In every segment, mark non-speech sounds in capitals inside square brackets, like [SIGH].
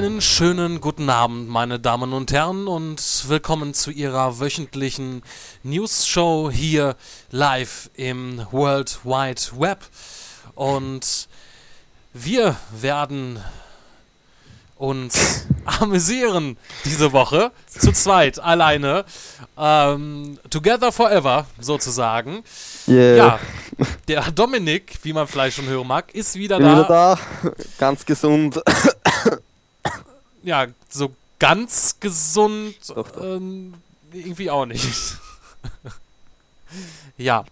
Einen schönen guten Abend, meine Damen und Herren, und willkommen zu Ihrer wöchentlichen News-Show hier live im World Wide Web. Und wir werden uns [LAUGHS] amüsieren diese Woche zu zweit, alleine. Ähm, together forever, sozusagen. Yeah. Ja, der Dominik, wie man vielleicht schon hören mag, ist wieder Bin da. wieder da, ganz gesund. Ja, so ganz gesund Doch, doch. Ähm, irgendwie auch nicht. [LAUGHS] ja.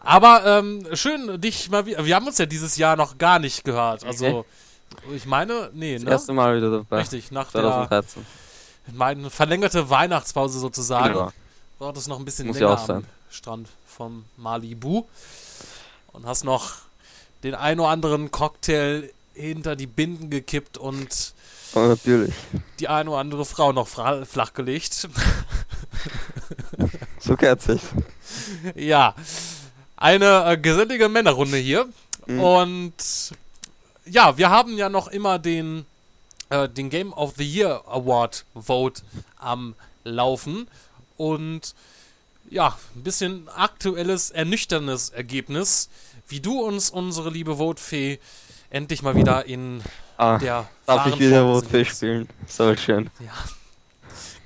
Aber ähm, schön, dich mal wieder. Wir haben uns ja dieses Jahr noch gar nicht gehört. Also, ich meine, nee, Das ne? erste Mal wieder dabei. Richtig, nach der 2013. meine verlängerte Weihnachtspause sozusagen. Genau. Dort ist noch ein bisschen Muss ja länger auch sein. am Strand vom Malibu. Und hast noch den ein oder anderen Cocktail hinter die Binden gekippt und Oh, natürlich. die eine oder andere Frau noch flachgelegt. [LAUGHS] So sich. ja, eine äh, gesellige Männerrunde hier. Mhm. Und ja, wir haben ja noch immer den, äh, den Game of the Year Award Vote am Laufen. Und ja, ein bisschen aktuelles, ernüchterndes Ergebnis, wie du uns unsere liebe Vote-Fee endlich mal wieder in Ah, der darf ich wieder Rotfisch spielen? Soll schön. Ja.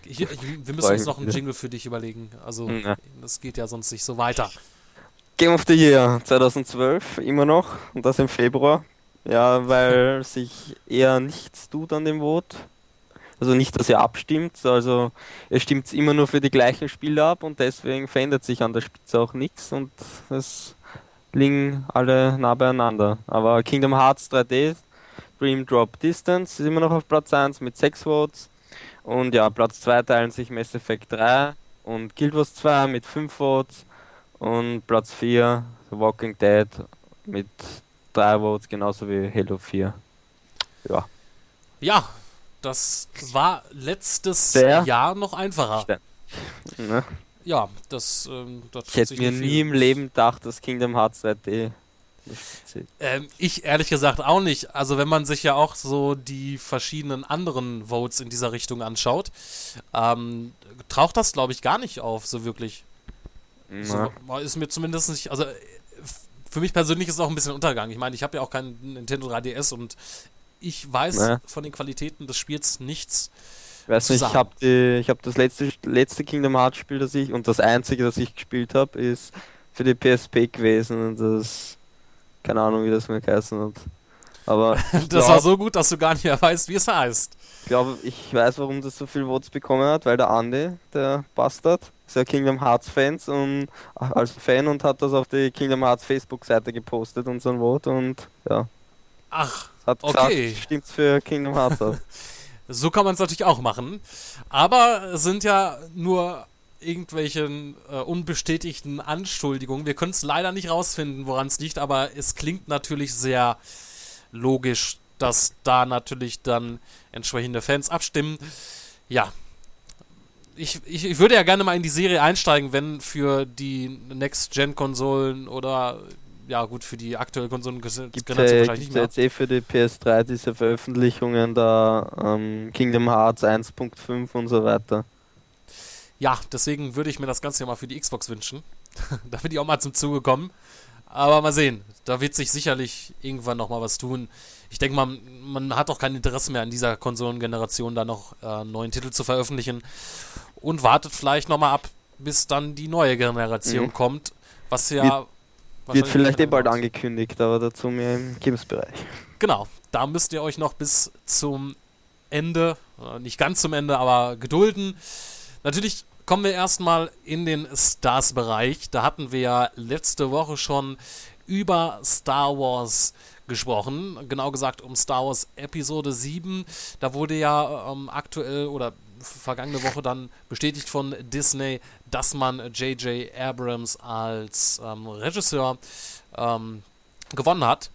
Ich, ich, wir müssen uns noch einen. Jingle für dich überlegen. Also, Ja. das geht ja sonst nicht so weiter. Game of the Year 2012, immer noch. Und das im Februar. Ja, weil [LAUGHS] sich eher nichts tut an dem Vote. Also nicht, dass er abstimmt, also er stimmt immer nur für die gleichen Spiele ab und deswegen verändert sich an der Spitze auch nichts und es liegen alle nah beieinander. Aber Kingdom Hearts 3D, Dream Drop Distance ist immer noch auf Platz 1 mit 6 Votes. Und ja, Platz 2 teilen sich Mass Effect 3 und Guild Wars 2 mit 5 Votes. Und Platz 4 The Walking Dead mit 3 Votes, genauso wie Halo 4. Ja, Ja, das war letztes Sehr Jahr noch einfacher. ne? Ja, das, ähm, das Ich hätte mir nie im Leben gedacht, dass Kingdom Hearts 3D nicht zählt. Ähm, ich ehrlich gesagt auch nicht. Also wenn man sich ja auch so die verschiedenen anderen Votes in dieser Richtung anschaut, ähm, taucht das glaube ich gar nicht auf, so wirklich. Na, So, ist mir zumindest nicht, also für mich persönlich ist es auch ein bisschen Untergang. Ich meine, ich habe ja auch keinen Nintendo 3DS und ich weiß Ne. von den Qualitäten des Spiels nichts. Ich weiß nicht, ich habe hab das letzte, letzte Kingdom Hearts Spiel, das ich, und das einzige, das ich gespielt habe, ist für die PSP gewesen und das, keine Ahnung, wie das mir geheißen hat. Aber [LAUGHS] Das war glaub- so gut, dass du gar nicht mehr weißt, wie es heißt. Ich glaube, ich weiß, warum das so viel Votes bekommen hat, weil der Andi, der Bastard, ist ja Kingdom Hearts Fans und als Fan und hat das auf die Kingdom Hearts Facebook-Seite gepostet, unseren Vote und ja, Ach, hat Okay. gesagt, stimmt's für Kingdom Hearts. [LAUGHS] So kann man es natürlich auch machen. Aber es sind ja nur irgendwelchen äh, unbestätigten Anschuldigungen. Wir können es leider nicht rausfinden, woran es liegt, aber es klingt natürlich sehr logisch, dass da natürlich dann entsprechende Fans abstimmen. Ja. Ich, ich, ich würde ja gerne mal in die Serie einsteigen, wenn für die Next-Gen-Konsolen oder ja gut, für die aktuelle Gibt wahrscheinlich nicht gibt's ja mehr. jetzt eh für die PS3 diese Veröffentlichungen da ähm, Kingdom Hearts 1.5 und so weiter. Ja, deswegen würde ich mir das Ganze ja mal für die Xbox wünschen. [LAUGHS] da bin ich auch mal zum Zuge kommen. Aber mal sehen. Da wird sich sicherlich irgendwann noch mal was tun. Ich denke mal, man hat auch kein Interesse mehr an dieser Konsolengeneration da noch äh, einen neuen Titel zu veröffentlichen. Und wartet vielleicht noch mal ab, bis dann die neue Generation Mhm. kommt. Was ja. Wird- Wird vielleicht eh bald angekündigt, aber dazu mehr im Games-Bereich. Genau, da müsst ihr euch noch bis zum Ende, äh, nicht ganz zum Ende, aber gedulden. Natürlich kommen wir erstmal in den Stars-Bereich. Da hatten wir ja letzte Woche schon über Star Wars gesprochen. Genau gesagt um Star Wars Episode 7. Da wurde ja ähm, aktuell oder vergangene Woche dann bestätigt von Disney, dass man J.J. Abrams als ähm, Regisseur ähm, gewonnen hat.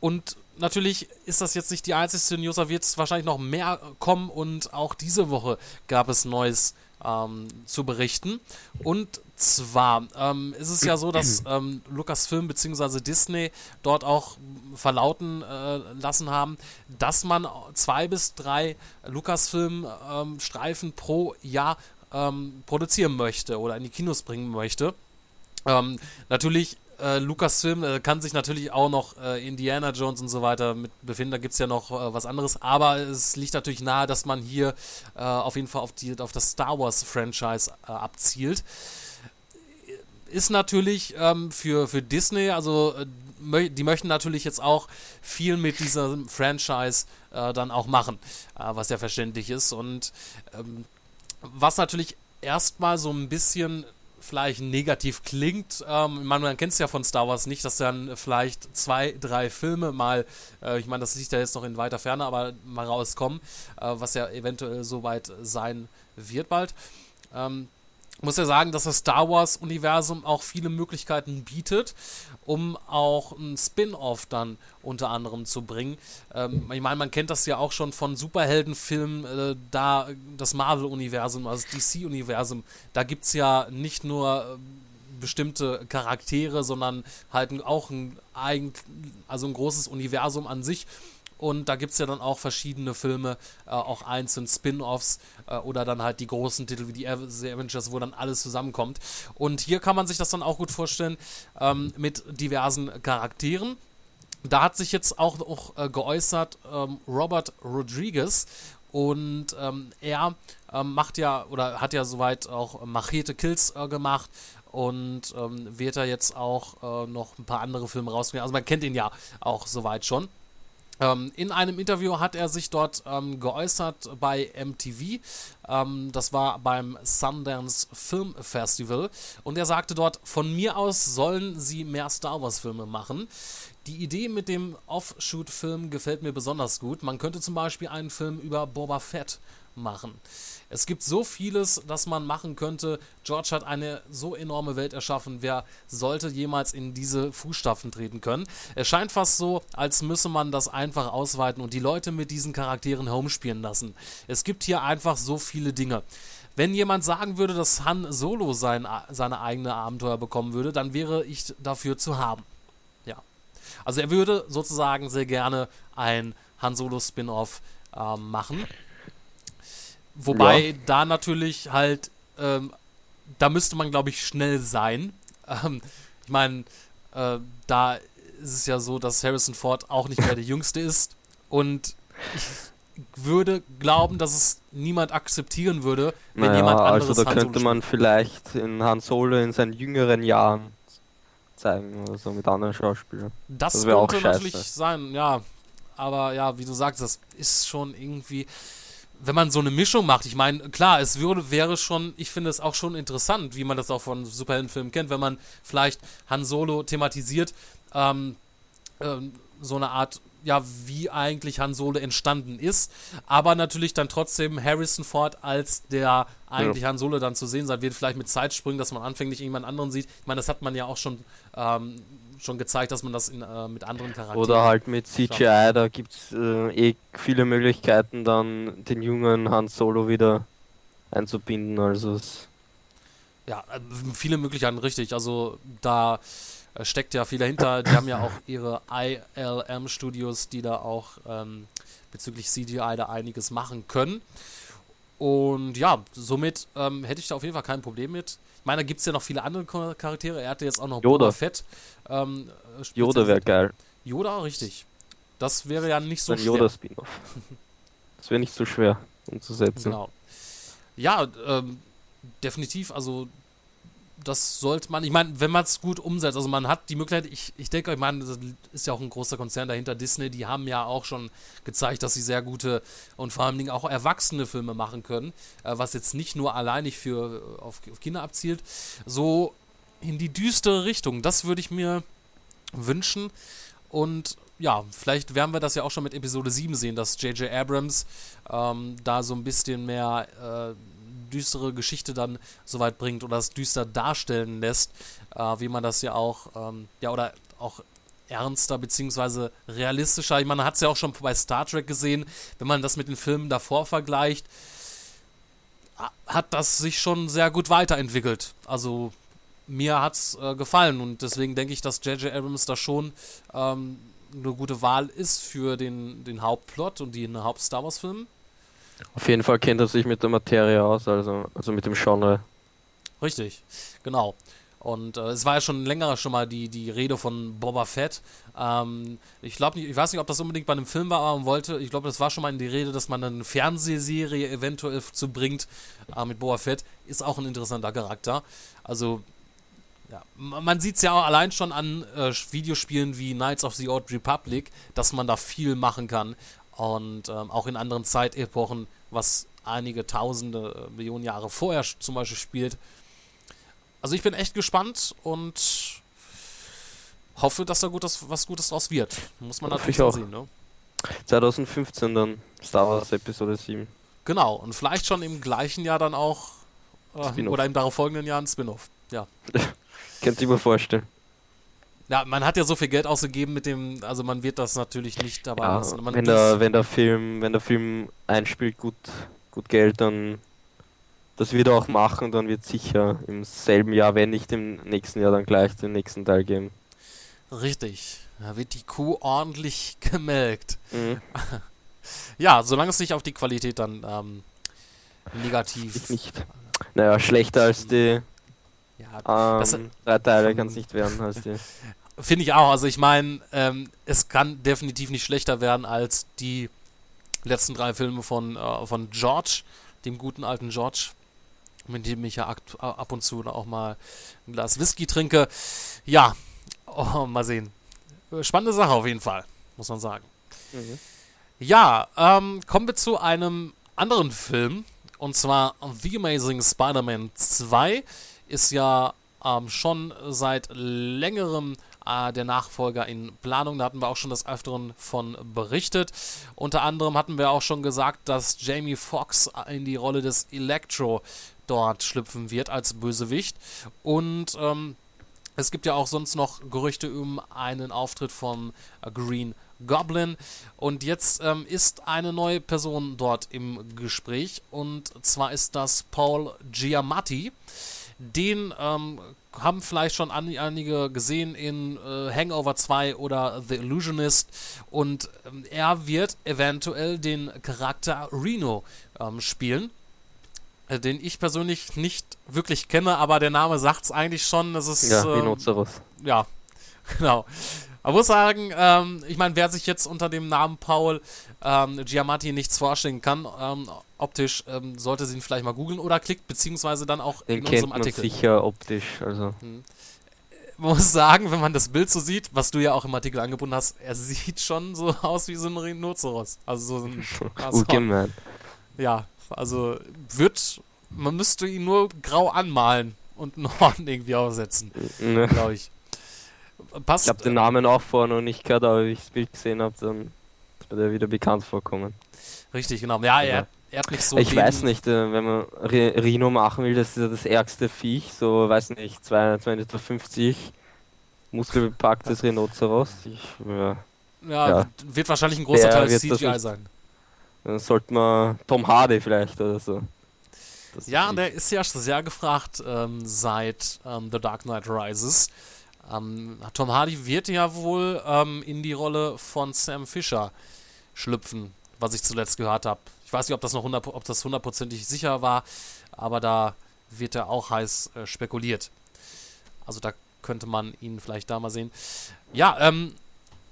Und natürlich ist das jetzt nicht die einzige News, da wird es wahrscheinlich noch mehr kommen und auch diese Woche gab es Neues ähm, zu berichten. Und zwar ähm, ist es ja so, dass [CLEARS THROAT] ähm, Lucasfilm bzw. Disney dort auch verlauten äh, lassen haben, dass man zwei bis drei Lucasfilm-Streifen ähm, pro Jahr ähm, produzieren möchte oder in die Kinos bringen möchte. Ähm, natürlich äh, Lucasfilm äh, kann sich natürlich auch noch äh, Indiana Jones und so weiter mit befinden. Da gibt es ja noch äh, was anderes. Aber es liegt natürlich nahe, dass man hier äh, auf jeden Fall auf, die, auf das Star Wars Franchise äh, abzielt. Ist natürlich ähm, für, für Disney, also die möchten natürlich jetzt auch viel mit diesem Franchise dann auch machen, was ja verständlich ist. Und ähm, was natürlich erstmal so ein bisschen vielleicht negativ klingt. Ähm, man, man kennt es ja von Star Wars nicht, dass dann vielleicht zwei, drei Filme mal, äh, ich meine, das liegt ja jetzt noch in weiter Ferne, aber mal rauskommen, äh, was ja eventuell soweit sein wird bald. Ähm, muss ja sagen, dass das Star Wars-Universum auch viele Möglichkeiten bietet, um auch ein Spin-off dann unter anderem zu bringen. Ähm, ich meine, man kennt das ja auch schon von Superheldenfilmen, äh, da das Marvel-Universum, also das DC-Universum, da gibt es ja nicht nur äh, bestimmte Charaktere, sondern halt auch ein, eigen, also ein großes Universum an sich und da gibt es ja dann auch verschiedene Filme, äh, auch einzeln Spin-offs äh, oder dann halt die großen Titel wie die Avengers, wo dann alles zusammenkommt. Und hier kann man sich das dann auch gut vorstellen ähm, mit diversen Charakteren. Da hat sich jetzt auch, auch äh, geäußert ähm, Robert Rodriguez und ähm, er ähm, macht ja oder hat ja soweit auch Machete Kills äh, gemacht und ähm, wird da jetzt auch äh, noch ein paar andere Filme rausgehen. Also man kennt ihn ja auch soweit schon. Ähm, in einem Interview hat er sich dort ähm, geäußert bei MTV. Ähm, das war beim Sundance Film Festival. Und er sagte dort, von mir aus sollen sie mehr Star Wars Filme machen. Die Idee mit dem Offshoot-Film gefällt mir besonders gut. Man könnte zum Beispiel einen Film über Boba Fett machen. Es gibt so vieles, das man machen könnte. George hat eine so enorme Welt erschaffen. Wer sollte jemals in diese Fußstapfen treten können? Es scheint fast so, als müsse man das einfach ausweiten und die Leute mit diesen Charakteren homespielen lassen. Es gibt hier einfach so viele Dinge. Wenn jemand sagen würde, dass Han Solo sein, seine eigene Abenteuer bekommen würde, dann wäre ich dafür zu haben. Ja. Also er würde sozusagen sehr gerne ein Han Solo Spin-off äh, machen. Wobei ja. da natürlich halt, ähm, da müsste man, glaube ich, schnell sein. [LAUGHS] Ähm, ich meine, äh, da ist es ja so, dass Harrison Ford auch nicht mehr der Jüngste ist. Und ich würde glauben, dass es niemand akzeptieren würde, wenn naja, jemand anderes Also da könnte man vielleicht in Han Solo in seinen jüngeren Jahren zeigen oder so mit anderen Schauspielern. Das, das könnte natürlich sein, ja. Aber ja, wie du sagst, das ist schon irgendwie wenn man so eine Mischung macht, ich meine, klar, es würde, wäre schon, ich finde es auch schon interessant, wie man das auch von Superheldenfilmen kennt, wenn man vielleicht Han Solo thematisiert, ähm, ähm, so eine Art, ja, wie eigentlich Han Solo entstanden ist, aber natürlich dann trotzdem Harrison Ford als der eigentlich ja. Han Solo dann zu sehen sein wird, vielleicht mit Zeitsprüngen, dass man anfänglich irgendjemand anderen sieht. Ich meine, das hat man ja auch schon ähm, schon gezeigt, dass man das in, äh, mit anderen Charakteren. Oder halt mit CGI, schafft. da gibt es äh, eh viele Möglichkeiten, dann den jungen Han Solo wieder einzubinden. Also ja, äh, viele Möglichkeiten, richtig. Also da äh, steckt ja viel dahinter. Die haben ja auch ihre ILM-Studios, die da auch ähm, bezüglich CGI da einiges machen können. Und ja, somit ähm, hätte ich da auf jeden Fall kein Problem mit. Ich meine, da gibt es ja noch viele andere Charaktere. Er hatte jetzt auch noch Yoda. Boba Fett. Ähm, Yoda wäre geil. Yoda, richtig. Das wäre ja nicht so Ein schwer. Yoda-Spin-Off. das wäre nicht so schwer umzusetzen. Genau. Ja, ähm, definitiv. Also das sollte man, ich meine, wenn man es gut umsetzt, also man hat die Möglichkeit, ich, ich denke, ich meine, das ist ja auch ein großer Konzern dahinter, Disney, die haben ja auch schon gezeigt, dass sie sehr gute und vor allem auch erwachsene Filme machen können, äh, was jetzt nicht nur alleinig für auf, auf Kinder abzielt, so in die düstere Richtung. Das würde ich mir wünschen und ja, vielleicht werden wir das ja auch schon mit Episode 7 sehen, dass J.J. Abrams ähm, da so ein bisschen mehr äh, düstere Geschichte dann soweit bringt oder es düster darstellen lässt, äh, wie man das ja auch, ähm, ja, oder auch ernster beziehungsweise realistischer. Ich meine, man hat es ja auch schon bei Star Trek gesehen, wenn man das mit den Filmen davor vergleicht, hat das sich schon sehr gut weiterentwickelt. Also mir hat's äh, gefallen und deswegen denke ich, dass J.J. Abrams da schon ähm, eine gute Wahl ist für den, den Hauptplot und den Haupt-Star Wars-Film. Auf jeden Fall kennt er sich mit der Materie aus, also, also mit dem Genre. Richtig, genau. Und äh, es war ja schon länger schon mal die, die Rede von Boba Fett. Ähm, ich glaube ich weiß nicht, ob das unbedingt bei einem Film war, aber man wollte, ich glaube, das war schon mal in die Rede, dass man eine Fernsehserie eventuell zu bringt äh, mit Boba Fett. Ist auch ein interessanter Charakter. Also, ja, man sieht es ja auch allein schon an äh, Videospielen wie Knights of the Old Republic, dass man da viel machen kann. Und ähm, auch in anderen Zeitepochen, was einige tausende, äh, Millionen Jahre vorher zum Beispiel spielt. Also ich bin echt gespannt und hoffe, dass da gut was Gutes draus wird. Muss man natürlich auch sehen, ne? 2015 dann Star Wars Episode 7. Genau, und vielleicht schon im gleichen Jahr dann auch äh, oder im darauffolgenden Jahr ein Spin-off. Ja. [LAUGHS] Könnt ihr mir vorstellen. Ja, man hat ja so viel Geld ausgegeben mit dem, also man wird das natürlich nicht dabei ja, lassen. wenn, der, wenn der Film, wenn der Film einspielt, gut, gut Geld, dann das wird er auch machen, dann wird sicher im selben Jahr, wenn nicht im nächsten Jahr, dann gleich den nächsten Teil geben. Richtig, da wird die Kuh ordentlich [LAUGHS] gemelkt. Mhm. [LAUGHS] ja, solange es nicht auf die Qualität dann ähm, negativ. Nicht. Naja, schlechter als die ja, ähm, drei Teile kann es nicht werden als die. [LAUGHS] Finde ich auch. Also ich meine, ähm, es kann definitiv nicht schlechter werden als die letzten drei Filme von, äh, von George, dem guten alten George mit dem ich ja ab und zu auch mal ein Glas Whisky trinke. Ja, oh, mal sehen. Spannende Sache auf jeden Fall, muss man sagen. Mhm. Ja, ähm, kommen wir zu einem anderen Film. Und zwar The Amazing Spider-Man 2 ist ja ähm, schon seit längerem äh, der Nachfolger in Planung. Da hatten wir auch schon des Öfteren von berichtet. Unter anderem hatten wir auch schon gesagt, dass Jamie Foxx in die Rolle des Electro dort schlüpfen wird als Bösewicht. Und ähm, es gibt ja auch sonst noch Gerüchte um einen Auftritt von Green Goblin. Und jetzt ähm, ist eine neue Person dort im Gespräch. Und zwar ist das Paul Giamatti. Den ähm, haben vielleicht schon einige gesehen in äh, Hangover 2 oder The Illusionist. Und ähm, er wird eventuell den Charakter Reno ähm, spielen. Äh, den ich persönlich nicht wirklich kenne, aber der Name sagt es eigentlich schon. Das ist. Ja, ähm, Ja, [LAUGHS] genau. Man muss sagen, ähm, ich meine, wer sich jetzt unter dem Namen Paul ähm, Giamatti nichts vorstellen kann, ähm, optisch, ähm, sollte sie ihn vielleicht mal googeln oder klickt, beziehungsweise dann auch Den in unserem Artikel. Man sicher optisch, also. Hm. Man muss sagen, wenn man das Bild so sieht, was du ja auch im Artikel angebunden hast, er sieht schon so [LAUGHS] aus wie so ein Rhinoceros. Also so ein. [LAUGHS] okay, man. Ja, also wird, man müsste ihn nur grau anmalen und einen Horn irgendwie aufsetzen, ne. glaube ich. Passt. Ich habe den Namen auch vorher noch nicht gehört, aber wenn ich das Bild gesehen habe, dann wird er wieder bekannt vorkommen. Richtig, genau. Ja, er, er hat nicht so. Ich weiß nicht, äh, wenn man Rino machen will, das ist ja das ärgste Viech, so, weiß nicht, 2,50 Meter, muskelbepacktes Rhinoceros. Ich, ja, ja, ja, wird wahrscheinlich ein großer Teil CGI sein. Dann sollte man Tom Hardy vielleicht oder so. Das ja, der ist ja sehr gefragt ähm, seit ähm, The Dark Knight Rises. Ähm, Tom Hardy wird ja wohl ähm, in die Rolle von Sam Fisher schlüpfen, was ich zuletzt gehört habe. Ich weiß nicht, ob das noch 100, ob das hundertprozentig sicher war, aber da wird er auch heiß äh, spekuliert. Also da könnte man ihn vielleicht da mal sehen. Ja, ähm,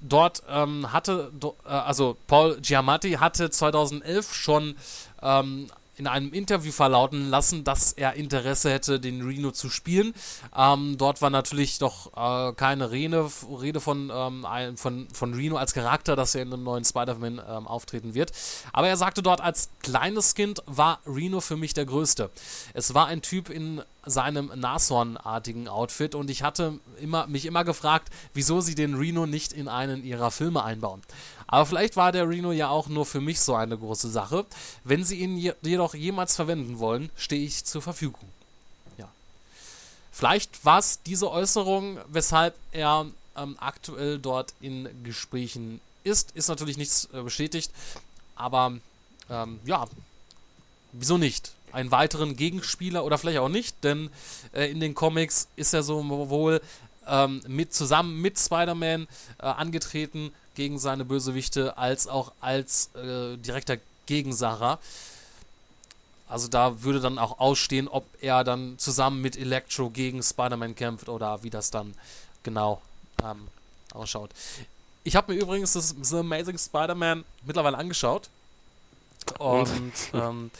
dort ähm, hatte, äh, also Paul Giamatti hatte 2011 schon ähm, in einem Interview verlauten lassen, dass er Interesse hätte, den Reno zu spielen. Ähm, dort war natürlich noch äh, keine Rede, Rede von, ähm, von, von Reno als Charakter, dass er in einem neuen Spider-Man ähm, auftreten wird. Aber er sagte dort, als kleines Kind war Reno für mich der Größte. Es war ein Typ in seinem Nashornartigen Outfit und ich hatte immer, mich immer gefragt, wieso sie den Reno nicht in einen ihrer Filme einbauen. Aber vielleicht war der Reno ja auch nur für mich so eine große Sache. Wenn sie ihn jedoch jemals verwenden wollen, stehe ich zur Verfügung. Ja. Vielleicht war es diese Äußerung, weshalb er ähm, aktuell dort in Gesprächen ist. Ist natürlich nichts äh, bestätigt, aber ähm, ja, wieso nicht? Einen weiteren Gegenspieler oder vielleicht auch nicht, denn äh, in den Comics ist er so wohl ähm, mit zusammen mit Spider-Man äh, angetreten gegen seine Bösewichte als auch als äh, direkter Gegensacher. Also da würde dann auch ausstehen, ob er dann zusammen mit Electro gegen Spider-Man kämpft oder wie das dann genau ähm, ausschaut. Ich habe mir übrigens das The Amazing Spider-Man mittlerweile angeschaut. Und ähm,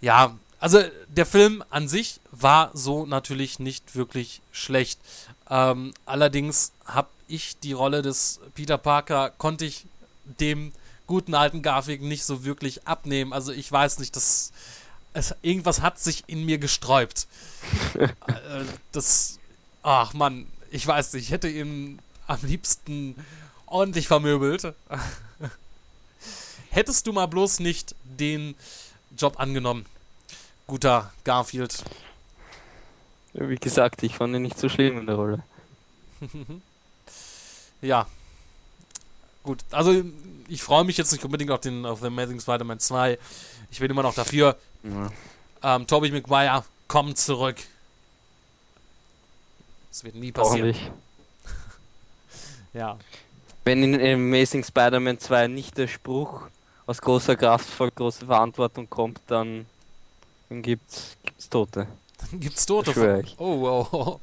ja, also der Film an sich war so natürlich nicht wirklich schlecht. Ähm, allerdings habe ich die Rolle des Peter Parker, konnte ich dem guten alten Garfield nicht so wirklich abnehmen. Also ich weiß nicht, dass es, irgendwas hat sich in mir gesträubt. [LAUGHS] Äh, das, ach man, ich weiß nicht, ich hätte ihn am liebsten ordentlich vermöbelt. [LAUGHS] Hättest du mal bloß nicht den Job angenommen, guter Garfield. Wie gesagt, ich fand ihn nicht so schlimm in der Rolle. [LAUGHS] ja, gut, also ich freue mich jetzt nicht unbedingt auf den auf The Amazing Spider-Man 2. Ich bin immer noch dafür. Ja. Ähm, Tobey Maguire, komm zurück. Das wird nie passieren. [LAUGHS] ja. Wenn in Amazing Spider-Man 2 nicht der Spruch aus großer Kraft folgt große Verantwortung kommt, dann, dann gibt's, gibt's Tote. Dann gibt's Tote. Oh, oh, oh.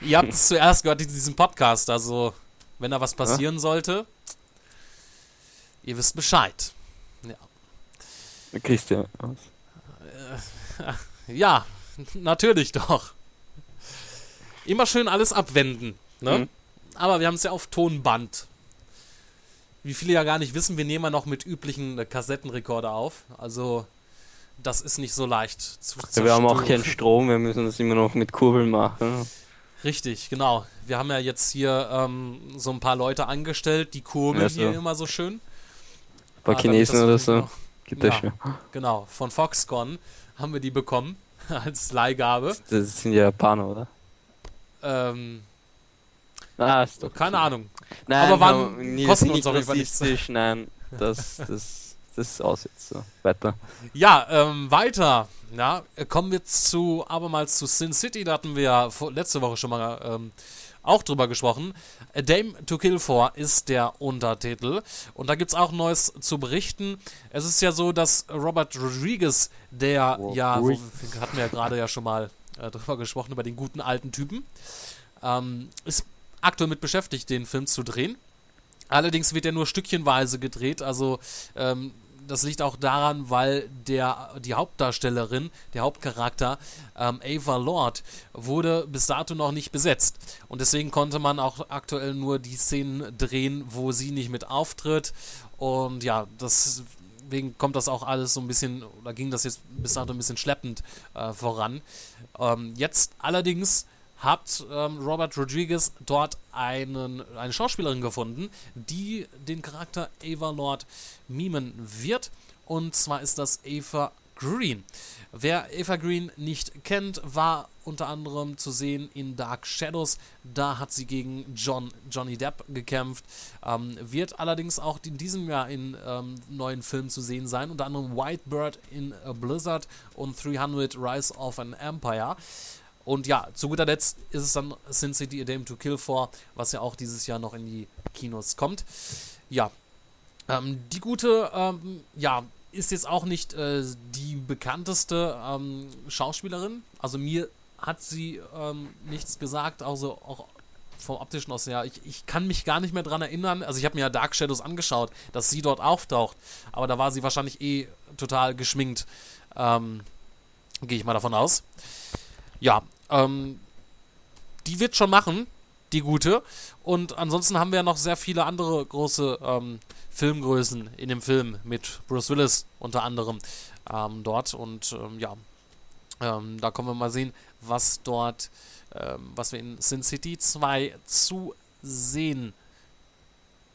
Ihr habt es zuerst gehört in diesem Podcast, also wenn da was passieren ja? sollte, Ihr wisst Bescheid. Ja. Christian. Äh, [LAUGHS] ja, natürlich doch. Immer schön alles abwenden. Ne? Mhm. Aber wir haben es ja auf Tonband. Wie viele ja gar nicht wissen, wir nehmen ja noch mit üblichen Kassettenrekorder auf. Also, das ist nicht so leicht zu ja, Wir haben auch keinen Strom, wir müssen das immer noch mit Kurbeln machen. Richtig, genau. Wir haben ja jetzt hier ähm, so ein paar Leute angestellt, die kurbeln ja, so. hier immer so schön. Ein paar ah, Chinesen oder so. Geht ja, Genau, von Foxconn haben wir die bekommen [LAUGHS] als Leihgabe. Das sind ja Japaner, oder? Ähm. Ah, ist doch keine Ahnung. Nein, aber wann nie, kosten uns auf jeden Fall nichts. Nein, das, das, das ist aus jetzt so. Weiter. Ja, ähm, weiter. Ja, kommen wir zu, abermals zu Sin City. Da hatten wir ja letzte Woche schon mal ähm, auch drüber gesprochen. A Dame to Kill For ist der Untertitel. Und da gibt es auch Neues zu berichten. Es ist ja so, dass Robert Rodriguez, der oh, ja, wo, hatten wir ja gerade ja schon mal äh, drüber gesprochen, über den guten alten Typen, ähm, ist aktuell mit beschäftigt, den Film zu drehen. Allerdings wird er nur stückchenweise gedreht, also ähm, das liegt auch daran, weil der, die Hauptdarstellerin, der Hauptcharakter, ähm, Ava Lord, wurde bis dato noch nicht besetzt. Und deswegen konnte man auch aktuell nur die Szenen drehen, wo sie nicht mit auftritt. Und ja, deswegen kommt das auch alles so ein bisschen, oder ging das jetzt bis dato ein bisschen schleppend äh, voran. Ähm, jetzt allerdings hat ähm, Robert Rodriguez dort einen, eine Schauspielerin gefunden, die den Charakter Ava Lord mimen wird. Und zwar ist das Ava Green. Wer Ava Green nicht kennt, war unter anderem zu sehen in Dark Shadows. Da hat sie gegen John, Johnny Depp gekämpft. Ähm, wird allerdings auch in diesem Jahr in ähm, neuen Filmen zu sehen sein. Unter anderem White Bird in A Blizzard und 300 Rise of an Empire. Und ja, zu guter Letzt ist es dann Sin City A Dame to Kill for, was ja auch dieses Jahr noch in die Kinos kommt. Ja, ähm, die gute, ähm, ja, ist jetzt auch nicht äh, die bekannteste ähm, Schauspielerin. Also mir hat sie ähm, nichts gesagt, also auch vom optischen aus her. Ich, ich kann mich gar nicht mehr dran erinnern. Also ich habe mir ja Dark Shadows angeschaut, dass sie dort auftaucht. Aber da war sie wahrscheinlich eh total geschminkt. Ähm, Gehe ich mal davon aus. Ja, ähm, die wird schon machen, die gute. Und ansonsten haben wir ja noch sehr viele andere große ähm, Filmgrößen in dem Film mit Bruce Willis unter anderem ähm, dort. Und ähm, ja, ähm, da kommen wir mal sehen, was dort, ähm, was wir in Sin City 2 zu sehen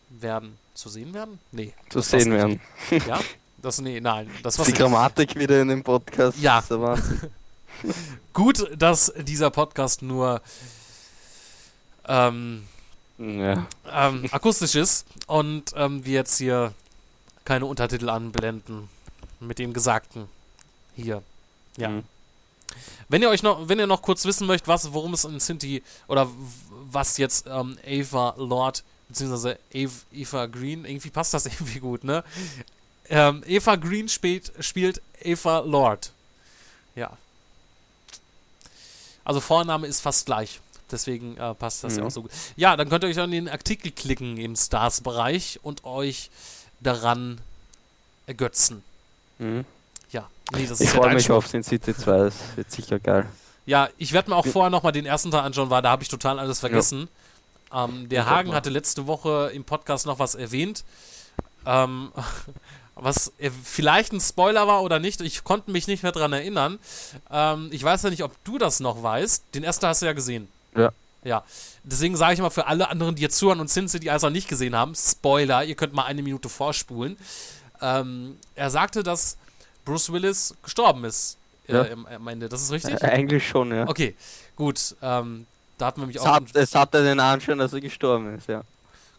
werden. Zu sehen werden? Nee. Zu sehen werden. Ja? Das, nee, nein. Das, was Die Grammatik wieder in dem Podcast. Ja. [LAUGHS] Gut, dass dieser Podcast nur ähm, ja. ähm, akustisch ist und ähm, wir jetzt hier keine Untertitel anblenden mit dem Gesagten hier Ja. Mhm. Wenn ihr euch noch, wenn ihr noch kurz wissen möchtet, was, worum es in Cinti oder was jetzt ähm, Ava Lord beziehungsweise Ava, Eva Green, irgendwie passt das [LAUGHS] irgendwie gut, ne? Ähm, Eva Green spielt, spielt Ava Lord. Ja. Also Vorname ist fast gleich. Deswegen äh, passt das ja Mhm. auch so gut. Ja, dann könnt ihr euch an den Artikel klicken im Stars-Bereich und euch daran ergötzen. Mhm. Ja, nee, das Ich ist ja freue mich Sport. auf Sin City 2, das wird sicher geil. Ja, ich werde mir auch Ja. vorher nochmal den ersten Teil anschauen, weil da habe ich total alles vergessen. Ähm, der Ich Hagen hatte letzte Woche im Podcast noch was erwähnt, ähm, was äh, vielleicht ein Spoiler war oder nicht. Ich konnte mich nicht mehr dran erinnern. Ähm, ich weiß ja nicht, ob du das noch weißt. Den ersten hast du ja gesehen. Ja. Ja. Deswegen sage ich mal für alle anderen, die jetzt zuhören und Sin City also nicht gesehen haben, Spoiler, ihr könnt mal eine Minute vorspulen. Ähm, er sagte, dass Bruce Willis gestorben ist äh, Ja. im- am Ende. Das ist richtig? Äh, Eigentlich schon, ja. Okay, gut. Ähm, da hatten wir mich Es, auch. hat, es hatte den Anschein, dass er gestorben ist, ja.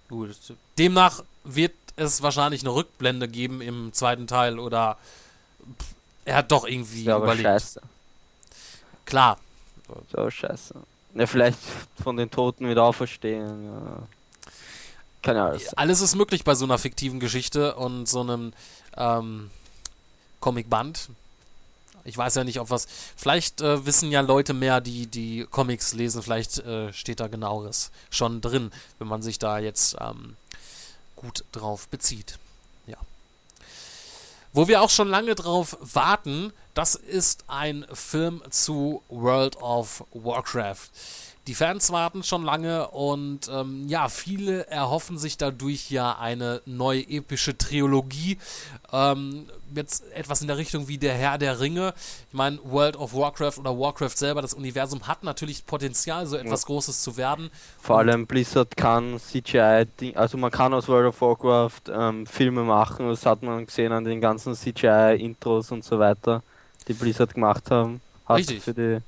Gut. Demnach wird es wahrscheinlich eine Rückblende geben im zweiten Teil oder pff, er hat doch irgendwie aber überlebt. scheiße. Klar. Aber scheiße. Ja, vielleicht von den Toten wieder auferstehen. Ja. Kann ja alles sein. Alles ist möglich bei so einer fiktiven Geschichte und so einem ähm, Comicband. Ich weiß ja nicht, ob was. Vielleicht äh, wissen ja Leute mehr, die die Comics lesen. Vielleicht äh, steht da genaueres schon drin, wenn man sich da jetzt ähm, gut drauf bezieht. Ja. Wo wir auch schon lange drauf warten, das ist ein Film zu World of Warcraft. Die Fans warten schon lange und ähm, ja, viele erhoffen sich dadurch ja eine neue epische Trilogie. Ähm, jetzt etwas in der Richtung wie der Herr der Ringe. Ich meine, World of Warcraft oder Warcraft selber, das Universum hat natürlich Potenzial, so etwas Großes zu werden. Vor allem Blizzard kann CGI, also man kann aus World of Warcraft ähm, Filme machen, das hat man gesehen an den ganzen CGI-Intros und so weiter, die Blizzard gemacht haben. Hat Richtig. für die,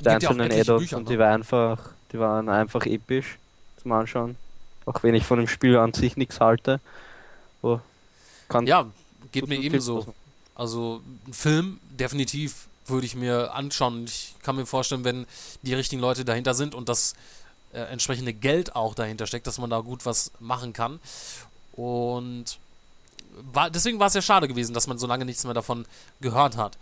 die ja einzelnen etliche Add-ons und die waren einfach, die waren einfach episch zum Anschauen. Auch wenn ich von dem Spiel an sich nichts halte. Kann Ja, geht mir ebenso. Also ein Film definitiv würde ich mir anschauen. Ich kann mir vorstellen, wenn die richtigen Leute dahinter sind und das äh, entsprechende Geld auch dahinter steckt, dass man da gut was machen kann. Und war, deswegen war es ja schade gewesen, dass man so lange nichts mehr davon gehört hat.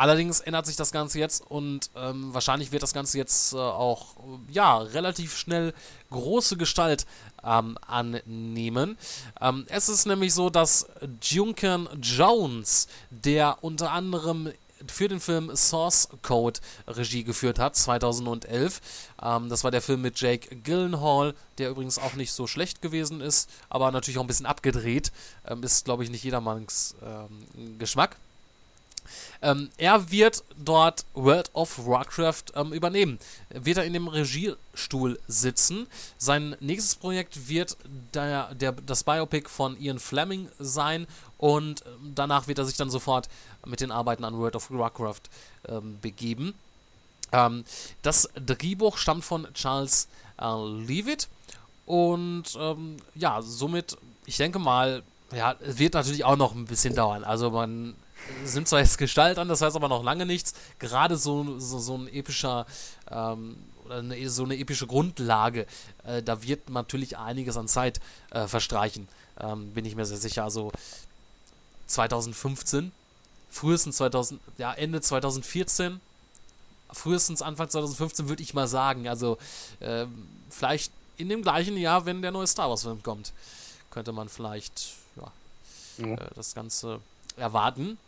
Allerdings ändert sich das Ganze jetzt und ähm, wahrscheinlich wird das Ganze jetzt äh, auch ja relativ schnell große Gestalt ähm, annehmen. Ähm, es ist nämlich so, dass Juncan Jones, der unter anderem für den Film Source Code Regie geführt hat, 2011. Ähm, das war der Film mit Jake Gyllenhaal, der übrigens auch nicht so schlecht gewesen ist, aber natürlich auch ein bisschen abgedreht. Ähm, ist, glaube ich, nicht jedermanns ähm, Geschmack. Ähm, er wird dort World of Warcraft ähm, übernehmen. Wird er in dem Regiestuhl sitzen. Sein nächstes Projekt wird der, der, das Biopic von Ian Fleming sein und ähm, danach wird er sich dann sofort mit den Arbeiten an World of Warcraft ähm, begeben. Ähm, das Drehbuch stammt von Charles äh, Leavitt und ähm, ja, somit, ich denke mal, ja, es wird natürlich auch noch ein bisschen dauern. Also man sind zwar jetzt Gestalt an, das heißt aber noch lange nichts. Gerade so, so, so ein epischer ähm, oder eine, so eine epische Grundlage, äh, da wird natürlich einiges an Zeit äh, verstreichen. Ähm, bin ich mir sehr sicher. Also 2015, frühestens 2000, ja, Ende 2014, frühestens Anfang 2015 würde ich mal sagen. Also ähm, vielleicht in dem gleichen Jahr, wenn der neue Star Wars Film kommt, könnte man vielleicht ja, Ja. äh, das Ganze erwarten.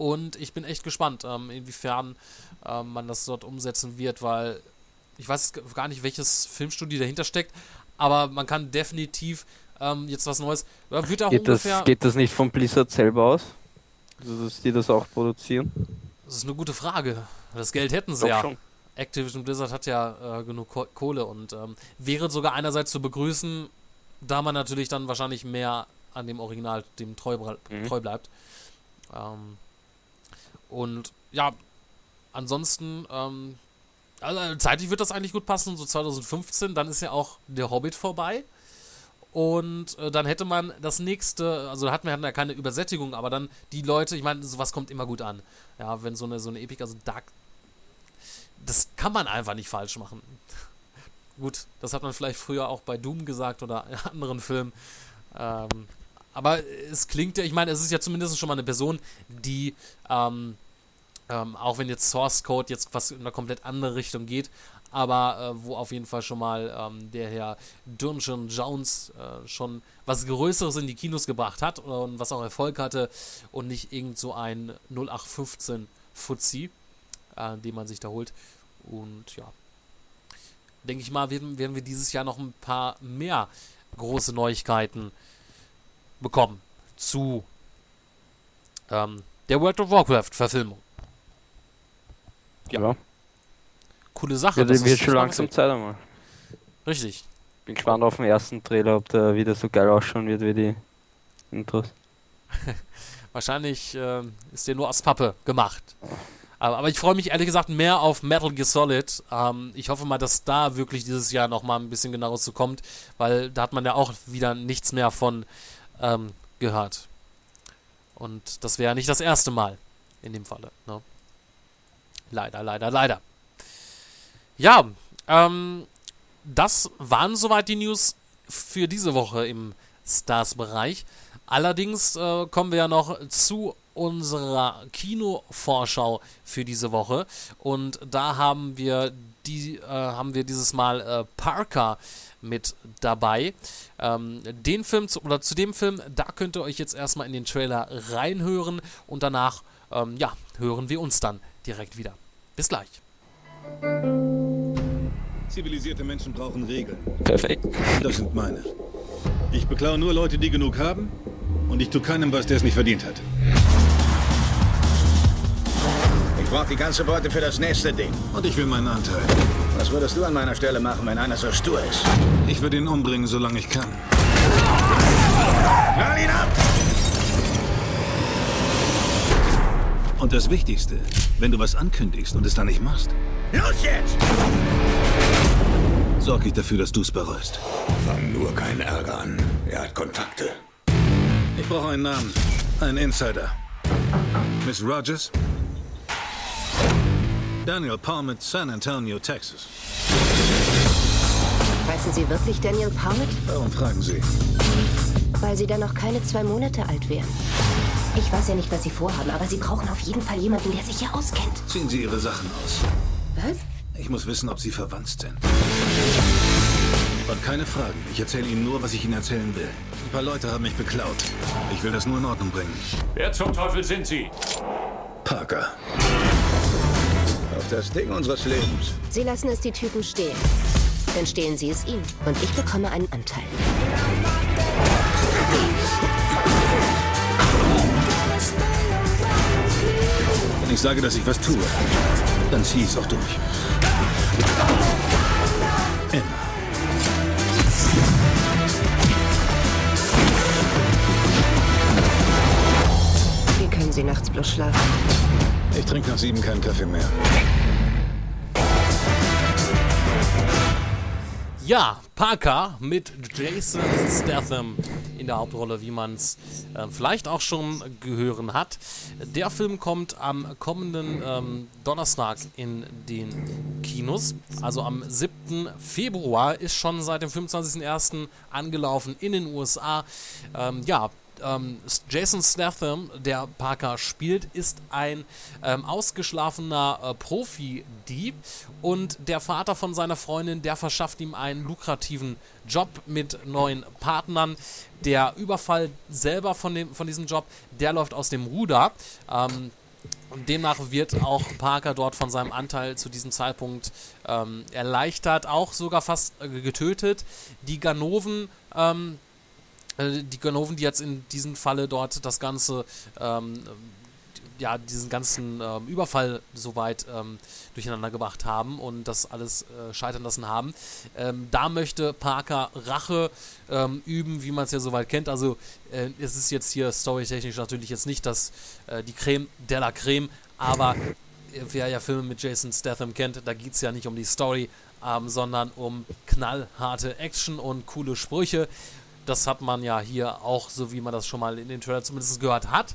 Und ich bin echt gespannt, ähm, inwiefern ähm, man das dort umsetzen wird, weil ich weiß gar nicht, welches Filmstudio dahinter steckt, aber man kann definitiv ähm, jetzt was Neues. Ja, wird auch Geht ungefähr. das, geht das nicht von Blizzard selber aus? Also, dass die das auch produzieren? Das ist eine gute Frage. Das Geld hätten sie Doch ja. schon. Activision Blizzard hat ja äh, genug Ko Kohle und ähm, wäre sogar einerseits zu begrüßen, da man natürlich dann wahrscheinlich mehr an dem Original, dem treu, Mhm. treu bleibt. Ähm, und ja, ansonsten, ähm, also zeitlich wird das eigentlich gut passen, so 2015, dann ist ja auch der Hobbit vorbei. Und äh, dann hätte man das nächste, also da hatten wir ja keine Übersättigung, aber dann die Leute, ich meine, sowas kommt immer gut an. Ja, wenn so eine, so eine Epic, also Dark, das kann man einfach nicht falsch machen. [LAUGHS] gut, das hat man vielleicht früher auch bei Doom gesagt oder [LAUGHS] anderen Filmen. Ähm, aber es klingt ja, ich meine, es ist ja zumindest schon mal eine Person, die, ähm, ähm, auch wenn jetzt Source Code jetzt was in eine komplett andere Richtung geht, aber äh, wo auf jeden Fall schon mal ähm, der Herr Dungeon Jones äh, schon was Größeres in die Kinos gebracht hat und was auch Erfolg hatte und nicht irgend so ein 0815 Fuzzi, äh, den man sich da holt. Und ja, denke ich mal, werden, werden wir dieses Jahr noch ein paar mehr große Neuigkeiten bekommen zu ähm, der World of Warcraft Verfilmung. Ja. Coole Sache. Ja, das wird schon langsam Zeit einmal. Richtig. Bin gespannt auf den ersten Trailer, ob der wieder so geil ausschauen wird wie die Intros. [LAUGHS] Wahrscheinlich ähm, ist der nur aus Pappe gemacht. Aber, aber ich freue mich ehrlich gesagt mehr auf Metal Gear Solid. Ähm, ich hoffe mal, dass da wirklich dieses Jahr nochmal ein bisschen genaueres zu kommt, weil da hat man ja auch wieder nichts mehr von ähm, gehört. Und das wäre nicht das erste Mal in dem Falle. Ne? Leider, leider, leider. Ja, ähm, das waren soweit die News für diese Woche im Stars-Bereich. Allerdings äh, kommen wir ja noch zu unserer Kinovorschau für diese Woche und da haben wir die äh, haben wir dieses Mal äh, Parker mit dabei. Ähm, den Film zu, oder zu dem Film, da könnt ihr euch jetzt erstmal in den Trailer reinhören und danach ähm, ja, hören wir uns dann direkt wieder. Bis gleich. Zivilisierte Menschen brauchen Regeln. Perfekt. Das sind meine. Ich beklaue nur Leute, die genug haben. Und ich tue keinem was, der es nicht verdient hat. Ich brauche die ganze Beute für das nächste Ding. Und ich will meinen Anteil. Was würdest du an meiner Stelle machen, wenn einer so stur ist? Ich würde ihn umbringen, solange ich kann. Knall ihn ab! Und das Wichtigste, wenn du was ankündigst und es dann nicht machst, Los jetzt! sorge ich dafür, dass du es bereust. Fang nur keinen Ärger an. Er hat Kontakte. Ich brauche einen Namen. Einen Insider. Miss Rogers? Daniel Palmet, San Antonio, Texas. Heißen Sie wirklich Daniel Powell? Warum fragen Sie? Weil Sie dann noch keine zwei Monate alt wären. Ich weiß ja nicht, was Sie vorhaben, aber Sie brauchen auf jeden Fall jemanden, der sich hier auskennt. Ziehen Sie Ihre Sachen aus. Was? Ich muss wissen, ob Sie verwandt sind. Und keine Fragen. Ich erzähle Ihnen nur, was ich Ihnen erzählen will. Ein paar Leute haben mich beklaut. Ich will das nur in Ordnung bringen. Wer zum Teufel sind Sie? Parker. Auf das Ding unseres Lebens. Sie lassen es die Typen stehen. Dann stehlen Sie es ihm. Und ich bekomme einen Anteil. Wenn ich sage, dass ich was tue, dann ziehe ich es auch durch. Immer. Sie nachts bloß schlafen? Ich trinke nach sieben keinen Kaffee mehr. Ja, Parker mit Jason Statham in der Hauptrolle, wie man es äh, vielleicht auch schon gehören hat. Der Film kommt am kommenden ähm, Donnerstag in den Kinos. Also am 7. Februar ist schon seit dem 25.01. angelaufen in den USA. Ähm, ja, ähm, Jason Statham, der Parker spielt, ist ein ähm, ausgeschlafener äh, Profi-Dieb und der Vater von seiner Freundin, der verschafft ihm einen lukrativen Job mit neuen Partnern. Der Überfall selber von, dem, von diesem Job, der läuft aus dem Ruder. Ähm, und demnach wird auch Parker dort von seinem Anteil zu diesem Zeitpunkt ähm, erleichtert, auch sogar fast äh, getötet. Die Ganoven ähm, äh, die Ganoven, die jetzt in diesem Falle dort das Ganze, ähm, ja, diesen ganzen ähm, Überfall soweit ähm, durcheinander gebracht haben und das alles äh, scheitern lassen haben. Ähm, da möchte Parker Rache ähm, üben, wie man es ja soweit kennt. Also äh, es ist jetzt hier storytechnisch natürlich jetzt nicht das, äh, die Creme de la Creme, aber äh, wer ja Filme mit Jason Statham kennt, da geht es ja nicht um die Story, ähm, sondern um knallharte Action und coole Sprüche. Das hat man ja hier auch, so wie man das schon mal in den Trailer zumindest gehört hat.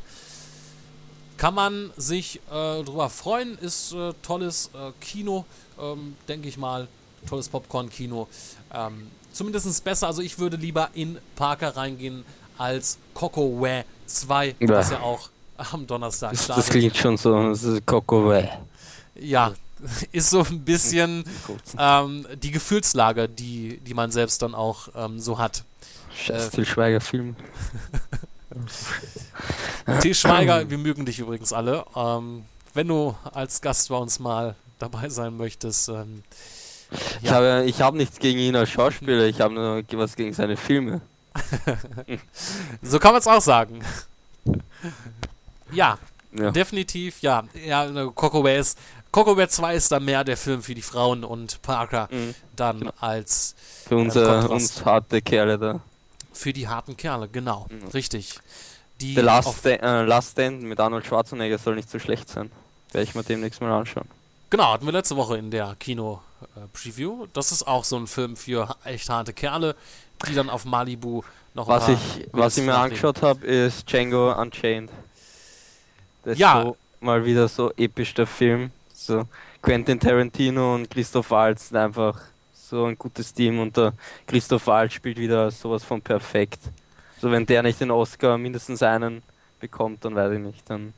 Kann man sich äh, drüber freuen, ist äh, tolles äh, Kino, ähm, denke ich mal. Tolles Popcorn-Kino. Ähm, Zumindest besser. Also ich würde lieber in Parker reingehen als Coco Way 2, Ja. was ja auch am Donnerstag Das, startet. das klingt schon so, das ist Coco Way. Ja, [LAUGHS] ist so ein bisschen ähm, die Gefühlslage, die, die man selbst dann auch ähm, so hat. Scheiß Til Schweiger Film. [LAUGHS] T. Schweiger, wir mögen dich übrigens alle. Ähm, wenn du als Gast bei uns mal dabei sein möchtest, ähm, Ich habe ich hab nichts gegen ihn als Schauspieler, ich habe nur was gegen seine Filme. [LAUGHS] so kann man es auch sagen. Ja, Ja. definitiv, ja. Ja, ne, Coco Way ist. Coco Way 2 ist dann mehr der Film für die Frauen und Parker Mhm. dann Genau. als Für unser, Kontrast. uns harte Kerle da. Für die harten Kerle, genau. Mhm. Richtig. Die The Last, auf, Sta äh, Last Stand mit Arnold Schwarzenegger soll nicht so schlecht sein. Werde ich mir demnächst mal anschauen. Genau, hatten wir letzte Woche in der Kino-Preview. Das ist auch so ein Film für echt harte Kerle, die dann auf Malibu noch ein Was paar ich, was ich mir angeschaut habe, ist Django Unchained. Das ist Ja. so mal wieder so episch der Film. So Quentin Tarantino und Christoph Waltz sind einfach so ein gutes Team und der Christoph Waltz spielt wieder sowas von perfekt. So wenn der nicht den Oscar mindestens einen bekommt, dann weiß ich nicht, dann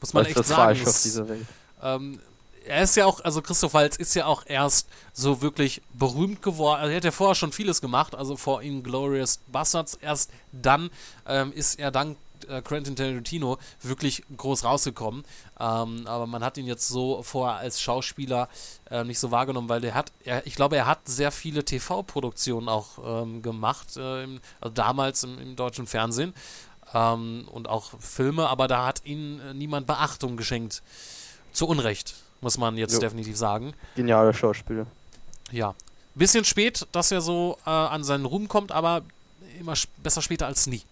Muss man ist echt das sagen. falsch auf es- dieser Welt. Ähm, er ist ja auch, also Christoph Waltz ist ja auch erst so wirklich berühmt geworden. Also er hat ja vorher schon vieles gemacht, also vor ihm Glorious Bastards. Erst dann ähm, ist er dank äh, Quentin Tarantino wirklich groß rausgekommen. Ähm, aber man hat ihn jetzt so vorher als Schauspieler äh, nicht so wahrgenommen, weil der hat, er, ich glaube, er hat sehr viele TV-Produktionen auch ähm, gemacht, äh, im, also damals im, im deutschen Fernsehen ähm, und auch Filme, aber da hat ihnen äh, niemand Beachtung geschenkt. Zu Unrecht, muss man jetzt Jo. definitiv sagen. Genialer Schauspieler. Ja. Bisschen spät, dass er so äh, an seinen Ruhm kommt, aber immer besser später als nie,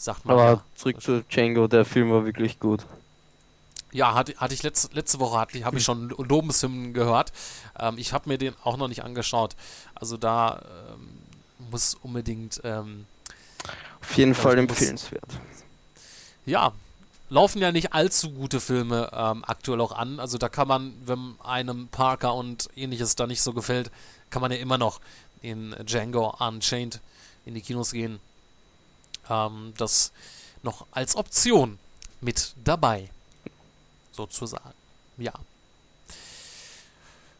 sagt man. Aber ja. zurück zu Django, der Film war wirklich gut. Ja, hatte, hatte ich letz, letzte Woche hatte, habe ich schon Lobeshymnen gehört. Ähm, ich habe mir den auch noch nicht angeschaut. Also da ähm, muss unbedingt, ähm, Auf jeden Fall empfehlenswert. ja, laufen ja nicht allzu gute Filme ähm, aktuell auch an. Also da kann man, wenn einem Parker und ähnliches da nicht so gefällt, kann man ja immer noch in Django Unchained in die Kinos gehen. Ähm, das noch als Option mit dabei. Sozusagen. Ja.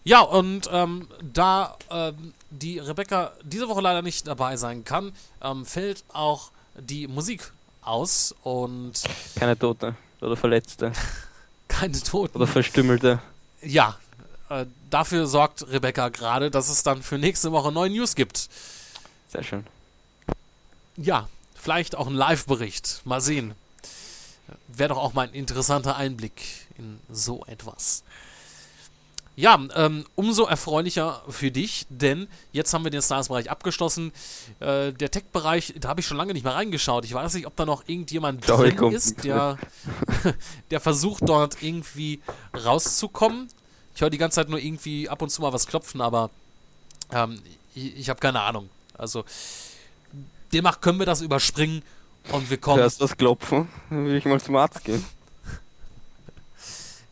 Ja, und ähm, da ähm, die Rebecca diese Woche leider nicht dabei sein kann, ähm, fällt auch die Musik aus und Keine Tote oder Verletzte [LAUGHS] keine Toten. oder Verstümmelte. Ja, äh, dafür sorgt Rebecca gerade, dass es dann für nächste Woche neue News gibt. Sehr schön. Ja, vielleicht auch ein Live-Bericht. Mal sehen. Wäre doch auch mal ein interessanter Einblick in so etwas. Ja, ähm, umso erfreulicher für dich, denn jetzt haben wir den Stars-Bereich abgeschlossen. Äh, der Tech-Bereich, da habe ich schon lange nicht mehr reingeschaut. Ich weiß nicht, ob da noch irgendjemand drin kommt ist, der, [LAUGHS] der versucht dort irgendwie rauszukommen. Ich höre die ganze Zeit nur irgendwie ab und zu mal was klopfen, aber ähm, ich, ich habe keine Ahnung. Also demnach können wir das überspringen und wir kommen. Hörst du das Klopfen? Dann will ich mal zum Arzt gehen. [LAUGHS]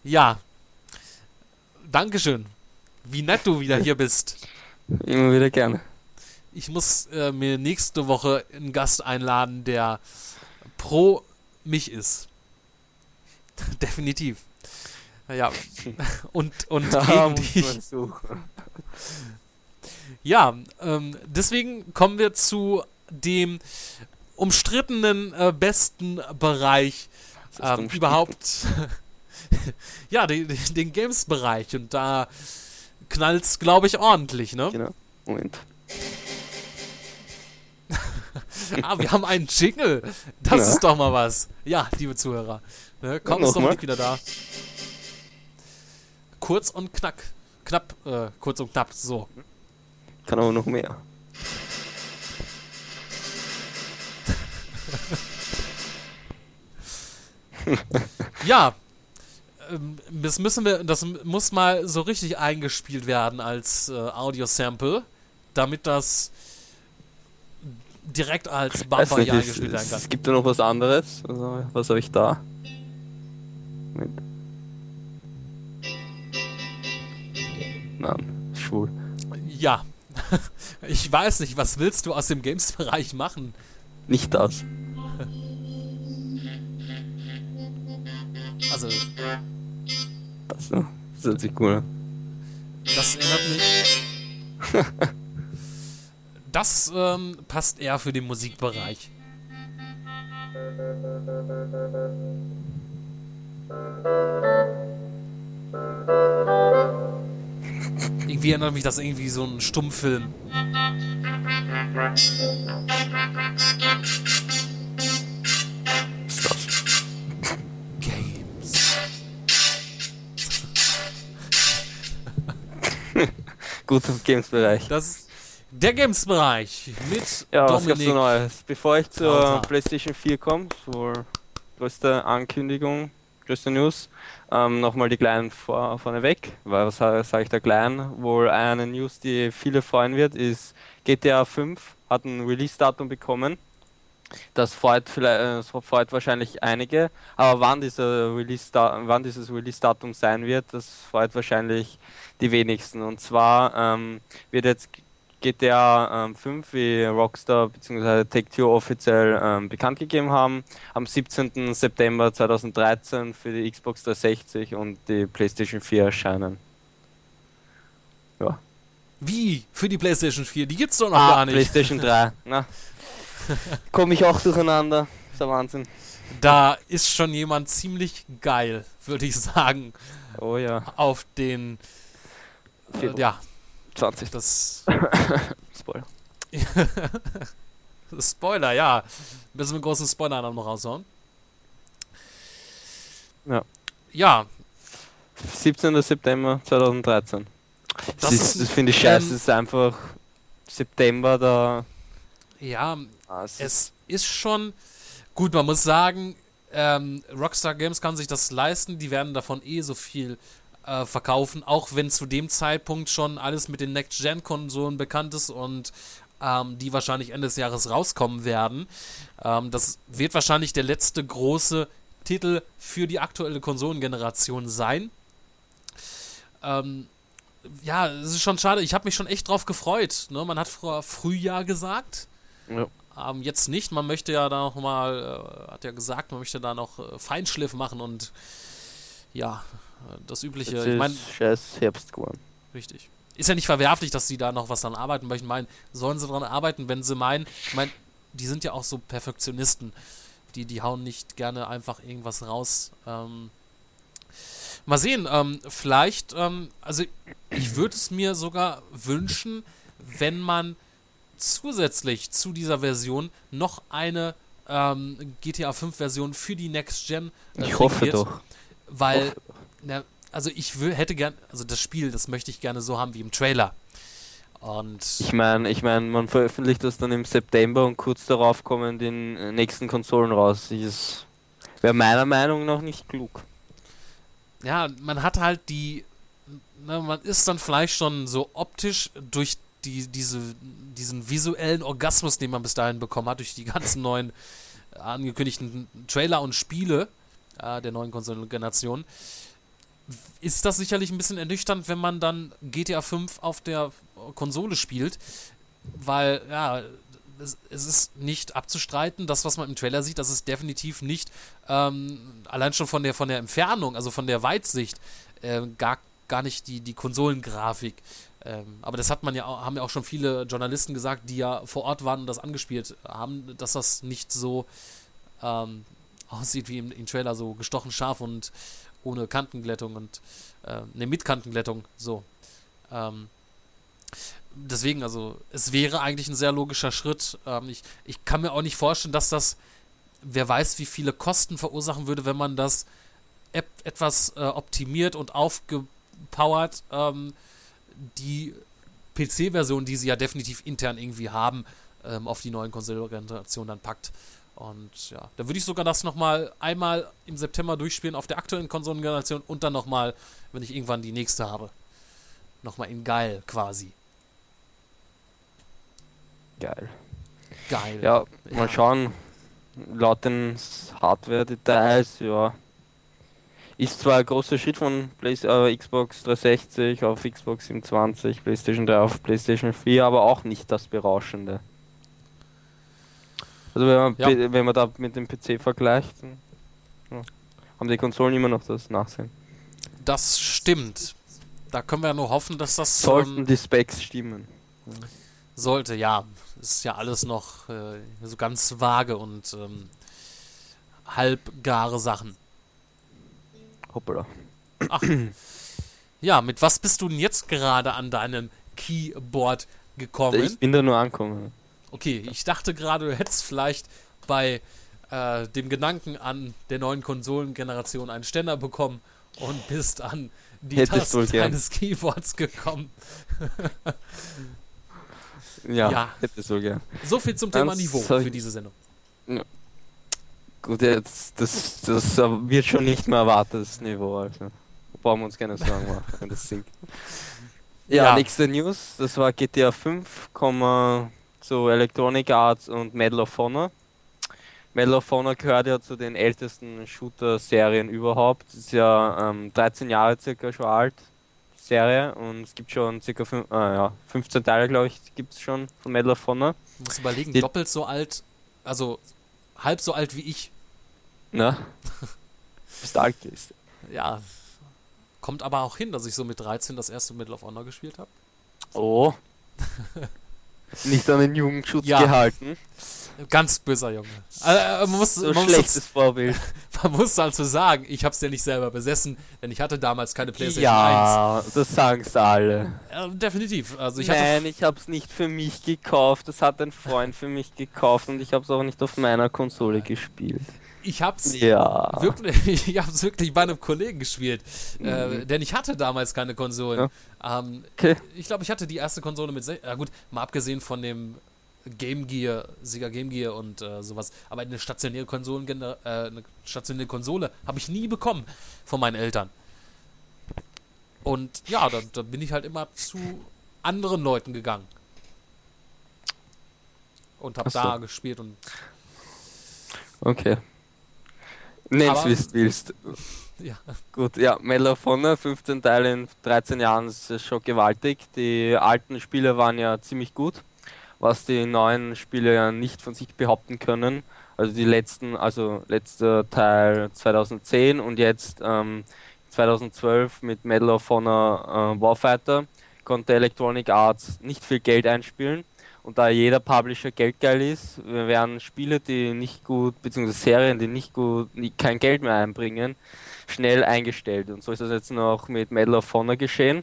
Ja. Dankeschön. Wie nett du wieder hier bist. [LAUGHS] Immer wieder gerne. Ich muss äh, mir nächste Woche einen Gast einladen, der pro mich ist. [LAUGHS] Definitiv. Ja. Und, und Da gegen dich. Ja, ähm, deswegen kommen wir zu dem umstrittenen äh, besten Bereich ähm, überhaupt. [LAUGHS] ja, den, den Games-Bereich. Und da knallt's, glaube ich, ordentlich, ne? Genau. Moment. [LAUGHS] Ah, wir haben einen Jingle. Das Ja. ist doch mal was. Ja, liebe Zuhörer. Ne, komm, ist noch mal. Wieder da. Kurz und knack. Knapp, äh, kurz und knapp, so. Kann aber noch mehr. Ja, ähm, das müssen wir, das muss mal so richtig eingespielt werden als äh, Audio-Sample, damit das direkt als Bumper nicht, eingespielt werden kann. es gibt ja noch was anderes. Also, was habe ich da? Mit. Nein, schwul. Ja. [LAUGHS] Ich weiß nicht, was willst du aus dem Games-Bereich machen? Nicht das. Also, Das, ne? das hört sich cool an. das erinnert mich. [LAUGHS] Das ähm, passt eher für den Musikbereich. Irgendwie erinnert mich das irgendwie so ein Stummfilm. Gut im Games-Bereich. Das ist der Games-Bereich mit Ja, was Dominik. so Neues? Bevor ich zur Krauter. PlayStation 4 komme, zur größte Ankündigung, größte News, ähm, nochmal die kleinen vor, vorneweg, weil was sage ich da klein? Wohl eine News, die viele freuen wird, ist GTA 5 hat ein Release-Datum bekommen. Das freut, vielleicht, äh, das freut wahrscheinlich einige, aber wann, dieser Release wann dieses Release-Datum sein wird, das freut wahrscheinlich die wenigsten. Und zwar ähm, wird jetzt GTA ähm, 5, wie Rockstar bzw. Take-Two offiziell ähm, bekannt gegeben haben, am 17. September 2013 für die Xbox 360 und die PlayStation 4 erscheinen. Ja. Wie? Für die PlayStation 4? Die gibt's doch noch Ah, gar nicht. PlayStation 3. [LAUGHS] Na, [LAUGHS] komme ich auch durcheinander. ist der Wahnsinn. Da ist schon jemand ziemlich geil, würde ich sagen, Oh ja. auf den. Äh, ja, 20. das. [LAUGHS] Spoiler. [LAUGHS] Spoiler, ja. Müssen wir einen großen Spoiler noch raushauen. Ja. Ja, 17. September 2013. Das Das, das finde ich scheiße. ähm, Es ist einfach September da. ja, Es ist- es ist schon. Gut, man muss sagen, ähm, Rockstar Games kann sich das leisten. Die werden davon eh so viel äh, verkaufen, auch wenn zu dem Zeitpunkt schon alles mit den Next-Gen-Konsolen bekannt ist und ähm, die wahrscheinlich Ende des Jahres rauskommen werden. Ähm, das wird wahrscheinlich der letzte große Titel für die aktuelle Konsolengeneration sein. Ähm, ja, es ist schon schade. Ich habe mich schon echt drauf gefreut. Ne? Man hat vor Frühjahr gesagt. ja. Ähm, jetzt nicht. Man möchte ja da noch mal, äh, hat ja gesagt, man möchte da noch äh, Feinschliff machen und ja, das übliche. Jetzt Ich meine, ist scheiß Herbst geworden. richtig. Ist ja nicht verwerflich, dass sie da noch was dran arbeiten möchten. Ich meine, sollen sie dran arbeiten, wenn sie meinen, ich meine, die sind ja auch so Perfektionisten. Die, die hauen nicht gerne einfach irgendwas raus. Ähm, mal sehen, ähm, vielleicht, ähm, also ich würde es mir sogar wünschen, wenn man zusätzlich zu dieser Version noch eine ähm, GTA 5 Version für die Next Gen äh, Ich hoffe doch. weil hoffe na, also ich wür- hätte gern also das Spiel das möchte ich gerne so haben wie im Trailer und Ich meine, ich mein, man veröffentlicht das dann im September und kurz darauf kommen die nächsten Konsolen raus. Das wäre meiner Meinung nach nicht klug. ja man hat halt die na, man ist dann vielleicht schon so optisch durch die diese diesen visuellen Orgasmus den man bis dahin bekommen hat durch die ganzen neuen äh, angekündigten Trailer und Spiele äh, der neuen Konsolengeneration. Ist das sicherlich ein bisschen ernüchternd, wenn man dann GTA 5 auf der Konsole spielt, weil ja, es, es ist nicht abzustreiten, das, was man im Trailer sieht, das ist definitiv nicht ähm, allein schon von der von der Entfernung, also von der Weitsicht, äh, gar, gar nicht die, die Konsolengrafik. Ähm, aber das hat man ja haben ja auch schon viele Journalisten gesagt, die ja vor Ort waren und das angespielt haben, dass das nicht so ähm, [LAUGHS] aussieht wie im, im Trailer, so gestochen scharf und ohne Kantenglättung und äh, ne, mit Kantenglättung, so. Ähm, deswegen, also, es wäre eigentlich ein sehr logischer Schritt. Ähm, ich, ich kann mir auch nicht vorstellen, dass das, wer weiß, wie viele Kosten verursachen würde, wenn man das et etwas äh, optimiert und aufgepowert, ähm, die PC-Version, die sie ja definitiv intern irgendwie haben, ähm, auf die neuen Konsolengenerationen dann packt. Und ja, da würde ich sogar das nochmal einmal im September durchspielen auf der aktuellen Konsolengeneration und dann nochmal, wenn ich irgendwann die nächste habe. Nochmal in geil quasi. Geil. Geil. Ja, mal schauen. Laut den Hardware-Details, ja. Ist zwar ein großer Schritt von Play äh, Xbox 360 auf Xbox 27, PlayStation 3 auf PlayStation 4, aber auch nicht das Berauschende. Also wenn man, Ja. Wenn man da mit dem PC vergleicht, dann, ja, haben die Konsolen immer noch das Nachsehen. Das stimmt. Da können wir nur hoffen, dass das Sollten ähm, die Specs stimmen. sollte. Ja, ist ja alles noch äh, so ganz vage und ähm, halbgare Sachen. Hoppala. Ach. Ja, mit was bist du denn jetzt gerade an deinem Keyboard gekommen? Ich bin da nur angekommen. Okay, ich dachte gerade, du hättest vielleicht bei äh, dem Gedanken an der neuen Konsolengeneration einen Ständer bekommen und bist an die Hättest Tasten deines Keyboards gekommen. Ja, Ja. hätte so gern. So viel zum Thema Ganz Niveau für diese Sendung. Gut, jetzt, das, das wird schon nicht mehr erwartetes Niveau, also. Brauchen wir uns keine Sorgen machen, wenn das sinkt. Ja, Ja. nächste News, das war GTA 5, kommen zu Electronic Arts und Medal of Honor. Medal of Honor gehört ja zu den ältesten Shooter-Serien überhaupt. Ist ja ähm, 13 Jahre circa schon alt, Serie, und es gibt schon circa fün äh, ja, 15 Teile, glaube ich, gibt es schon von Medal of Honor. Du musst überlegen, Die- doppelt so alt, also halb so alt wie ich. Ne? [LAUGHS] Bist alt ist. Ja, kommt aber auch hin, dass ich so mit 13 das erste Medal of Honor gespielt habe. Oh. [LAUGHS] Nicht an den Jugendschutz Ja. gehalten. Ganz böser Junge. Also, man, muss, So man, muss, schlechtes Vorbild. [LAUGHS] man muss also sagen, ich habe es ja nicht selber besessen, denn ich hatte damals keine PlayStation 1. Ja, das sagen sie alle. Ja, definitiv. Also ich Nein, ich hab's nicht für mich gekauft. Das hat ein Freund für mich gekauft und ich hab's auch nicht auf meiner Konsole gespielt. ich hab's Ja. wirklich, [LAUGHS] ich hab's wirklich bei einem Kollegen gespielt, äh, denn ich hatte damals keine Konsolen. Ähm, Okay. Ich glaube, ich hatte die erste Konsole mit, ja gut, mal abgesehen von dem Game Gear, Sega Game Gear und äh, sowas, aber eine stationäre Konsolen, äh, eine stationäre Konsole habe ich nie bekommen von meinen Eltern. Und ja, da, da bin ich halt immer zu anderen Leuten gegangen. Und habe so. da gespielt und Okay. Nenn's wie du willst. ja. Gut, ja, Medal of Honor, 15 Teile in 13 Jahren, ist schon gewaltig. Die alten Spiele waren ja ziemlich gut, was die neuen Spiele ja nicht von sich behaupten können. Also die letzten, also letzter Teil 2010 und jetzt ähm, 2012 mit Medal of Honor äh, Warfighter konnte Electronic Arts nicht viel Geld einspielen. Und da jeder Publisher geldgeil ist, werden Spiele, die nicht gut, beziehungsweise Serien, die nicht gut, die kein Geld mehr einbringen, schnell eingestellt. Und so ist das jetzt noch mit Medal of Honor geschehen.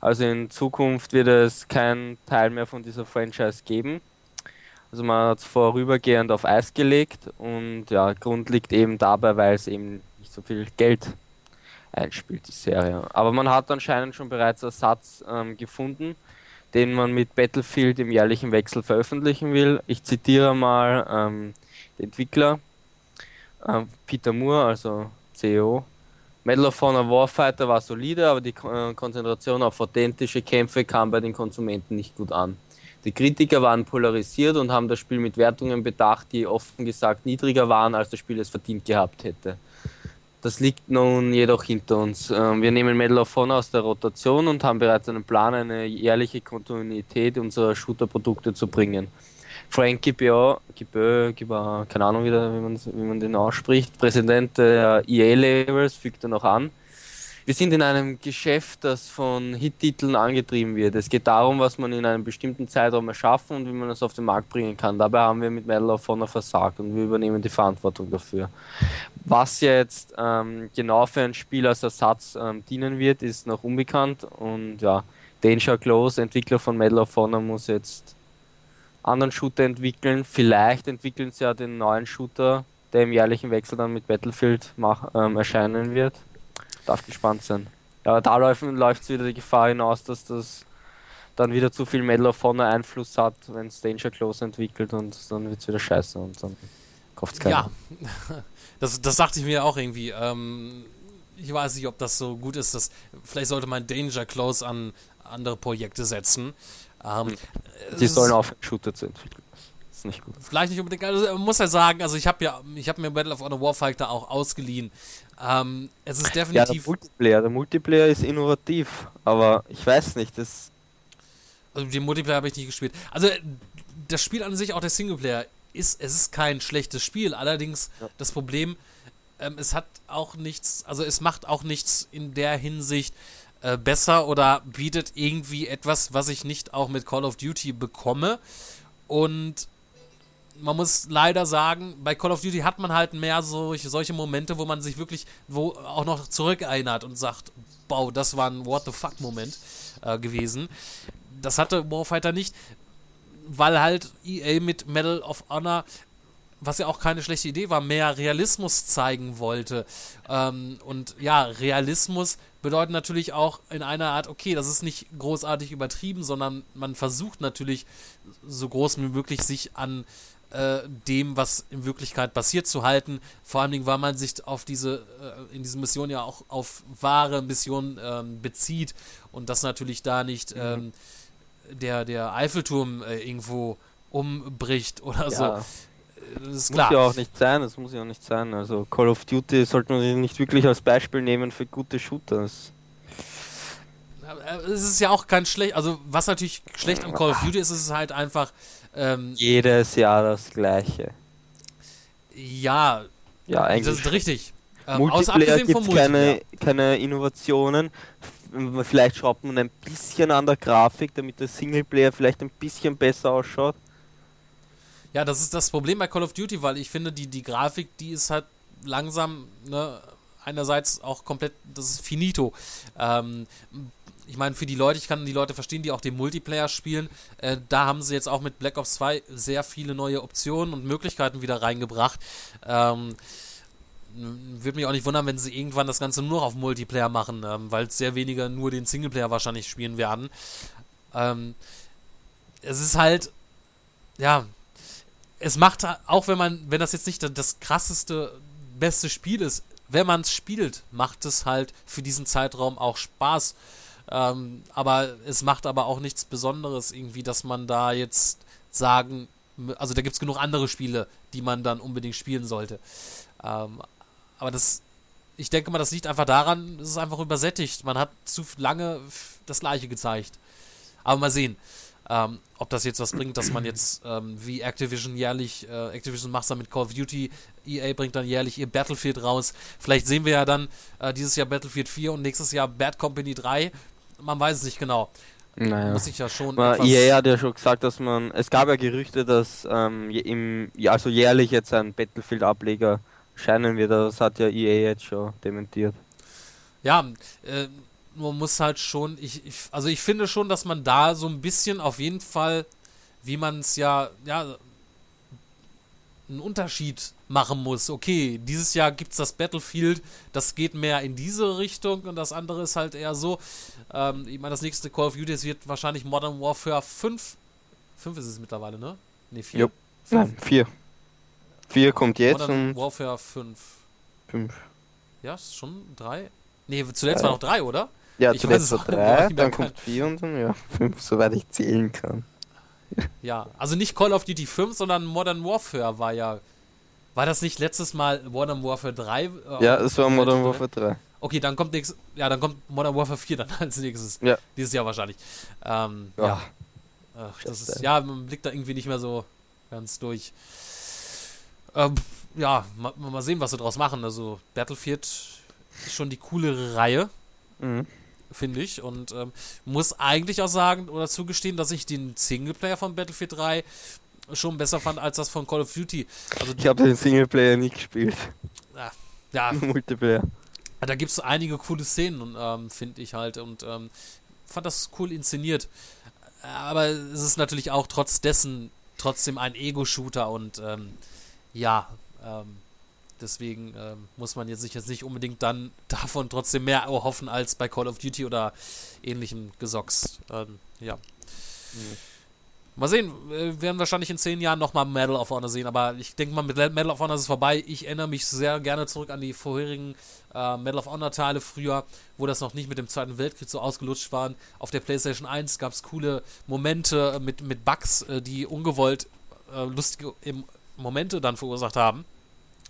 Also in Zukunft wird es keinen Teil mehr von dieser Franchise geben. Also man hat es vorübergehend auf Eis gelegt und ja, Grund liegt eben dabei, weil es eben nicht so viel Geld einspielt, die Serie. Aber man hat anscheinend schon bereits Ersatz ähm, gefunden, den man mit Battlefield im jährlichen Wechsel veröffentlichen will. Ich zitiere mal ähm, den Entwickler ähm, Peter Moore, also CEO. Medal of Honor Warfighter war solide, aber die äh, Konzentration auf authentische Kämpfe kam bei den Konsumenten nicht gut an. Die Kritiker waren polarisiert und haben das Spiel mit Wertungen bedacht, die offen gesagt niedriger waren, als das Spiel es verdient gehabt hätte. Das liegt nun jedoch hinter uns. Ähm, Wir nehmen Medal of Honor aus der Rotation und haben bereits einen Plan, eine jährliche Kontinuität unserer Shooter-Produkte zu bringen. Frank Gibeo, Gibeo, Gibeo, keine Ahnung wieder, wie man, wie man den ausspricht, Präsident der EA-Labels, fügt er noch an. Wir sind in einem Geschäft, das von Hit-Titeln angetrieben wird. Es geht darum, was man in einem bestimmten Zeitraum erschaffen und wie man es auf den Markt bringen kann. Dabei haben wir mit Medal of Honor versagt und wir übernehmen die Verantwortung dafür. Was jetzt ähm, genau für ein Spiel als Ersatz ähm, dienen wird, ist noch unbekannt. Und ja, Danger Close, Entwickler von Medal of Honor, muss jetzt anderen Shooter entwickeln. Vielleicht entwickeln sie ja den neuen Shooter, der im jährlichen Wechsel dann mit Battlefield mach, ähm, erscheinen wird. Darf gespannt sein. Ja, da läuft es wieder die Gefahr hinaus, dass das dann wieder zu viel Medal of Honor Einfluss hat, wenn es Danger Close entwickelt und dann wird es wieder scheiße und dann kauft es keiner. Ja, [LAUGHS] das, das dachte ich mir auch irgendwie. Ähm, ich weiß nicht, ob das so gut ist. Dass, vielleicht sollte man Danger Close an andere Projekte setzen. Ähm, Die sollen aufhören, Shooter zu entwickeln. ist nicht gut. Vielleicht nicht unbedingt, also man muss ja sagen, also ich habe ja, ich habe mir Battle of Honor Warfighter auch ausgeliehen. Ähm, es ist Ja, der definitiv, Multiplayer, der Multiplayer ist innovativ, aber ich weiß nicht, das also den Multiplayer habe ich nicht gespielt. Also das Spiel an sich, auch der Singleplayer, ist, es ist kein schlechtes Spiel. Allerdings das Problem, ähm, es hat auch nichts, also es macht auch nichts in der Hinsicht äh, besser oder bietet irgendwie etwas, was ich nicht auch mit Call of Duty bekomme. Und man muss leider sagen, bei Call of Duty hat man halt mehr solche, solche Momente, wo man sich wirklich, wo auch noch zurückerinnert und sagt, wow, das war ein What the fuck Moment äh, gewesen. Das hatte Warfighter nicht, weil halt EA mit Medal of Honor, was ja auch keine schlechte Idee war, mehr Realismus zeigen wollte. Ähm, und ja, Realismus bedeutet natürlich auch in einer Art, okay, das ist nicht großartig übertrieben, sondern man versucht natürlich so groß wie möglich sich an äh, dem, was in Wirklichkeit passiert, zu halten. Vor allen Dingen, weil man sich auf diese, äh, in diesen Missionen ja auch auf wahre Missionen ähm, bezieht und das natürlich da nicht ähm, der, der Eiffelturm äh, irgendwo umbricht oder so. Das ist muss klar. ja auch nicht sein, das muss ja auch nicht sein. Also Call of Duty sollte man nicht wirklich als Beispiel nehmen für gute Shooters. Es ist ja auch kein schlecht, also was natürlich schlecht an Call of Duty ist, ist es halt einfach, ähm, Jedes Jahr das gleiche. ja, Ja, das eigentlich. ist richtig. Ähm, Multiplayer gibt keine, keine Innovationen. Vielleicht schraubt man ein bisschen an der Grafik, damit der Singleplayer vielleicht ein bisschen besser ausschaut. Ja, das ist das Problem bei Call of Duty, weil ich finde, die, die Grafik, die ist halt langsam, ne, einerseits auch komplett, das ist finito. Ähm, ich meine, für die Leute, ich kann die Leute verstehen, die auch den Multiplayer spielen, äh, da haben sie jetzt auch mit Black Ops 2 sehr viele neue Optionen und Möglichkeiten wieder reingebracht. Ähm, würde mich auch nicht wundern, wenn sie irgendwann das Ganze nur auf Multiplayer machen, ähm, weil sehr wenige nur den Singleplayer wahrscheinlich spielen werden. Ähm, es ist halt, ja, es macht, auch wenn man, wenn das jetzt nicht das- krasseste, beste Spiel ist, wenn man es spielt, macht es halt für diesen Zeitraum auch Spaß. Ähm, aber es macht aber auch nichts Besonderes irgendwie, dass man da jetzt sagen, also da gibt es genug andere Spiele, die man dann unbedingt spielen sollte. Ähm, aber das, ich denke mal, das liegt einfach daran, es ist einfach übersättigt. Man hat zu lange das Gleiche gezeigt. Aber mal sehen, ähm, ob das jetzt was bringt, dass man jetzt ähm, wie Activision jährlich, äh, Activision macht dann mit Call of Duty, EA bringt dann jährlich ihr Battlefield raus. Vielleicht sehen wir ja dann äh, dieses Jahr Battlefield 4 und nächstes Jahr Bad Company 3. Man weiß es nicht genau. Naja. Muss ich ja schon. Etwas- EA hat ja schon gesagt, dass man. Es gab ja Gerüchte, dass ähm, im, also jährlich jetzt ein Battlefield-Ableger scheinen wird. Das hat ja EA jetzt schon dementiert. Ja, äh, man muss halt schon, ich, ich, also ich finde schon, dass man da so ein bisschen auf jeden Fall, wie man es ja, ja, einen Unterschied machen muss. Okay, dieses Jahr gibt es das Battlefield, das geht mehr in diese Richtung und das andere ist halt eher so. Ähm, ich meine, das nächste Call of Duty es wird wahrscheinlich Modern Warfare 5. 5 ist es mittlerweile, ne? Ne, 4. Jupp. Nein, vier. Vier kommt jetzt Modern und Warfare 5. fünf. Ja, ist schon 3? Ne, zuletzt Drei. war noch 3, oder? Ja, Ich zuletzt nicht drei, dann kommt vier und dann ja, fünf, soweit ich zählen kann. Ja, also nicht Call of Duty 5, sondern Modern Warfare war ja. War das nicht letztes Mal Modern Warfare 3? Äh, Ja, es war Modern oder? Warfare 3. Okay, dann kommt nächstes, ja, dann kommt Modern Warfare 4 dann [LAUGHS] als nächstes. Ja. Dieses Jahr wahrscheinlich. Ähm, Ja. ja. Ach, das ist, ja, man blickt da irgendwie nicht mehr so ganz durch. Ähm, ja, mal, mal sehen, was sie draus machen. Also Battlefield ist schon die coolere Reihe Mhm. Finde ich. Und ähm, muss eigentlich auch sagen oder zugestehen, dass ich den Singleplayer von Battlefield 3 schon besser fand als das von Call of Duty. Also Ich habe den Singleplayer nicht gespielt. ja, Nur [LAUGHS] Multiplayer. da gibt es einige coole Szenen, ähm, finde ich halt. Und ähm, fand das cool inszeniert. Aber es ist natürlich auch trotz dessen trotzdem ein Ego-Shooter und ähm, ja, ähm, deswegen ähm, muss man jetzt sich jetzt nicht unbedingt dann [LAUGHS] davon trotzdem mehr erhoffen als bei Call of Duty oder ähnlichem Gesocks. Ähm, ja. Mal sehen, wir werden wahrscheinlich in zehn Jahren nochmal Medal of Honor sehen, aber ich denke mal, mit Medal of Honor ist es vorbei. Ich erinnere mich sehr gerne zurück an die vorherigen äh, Medal of Honor Teile früher, wo das noch nicht mit dem Zweiten Weltkrieg so ausgelutscht waren. Auf der PlayStation 1 gab es coole Momente mit, mit Bugs, äh, die ungewollt äh, lustige Momente dann verursacht haben.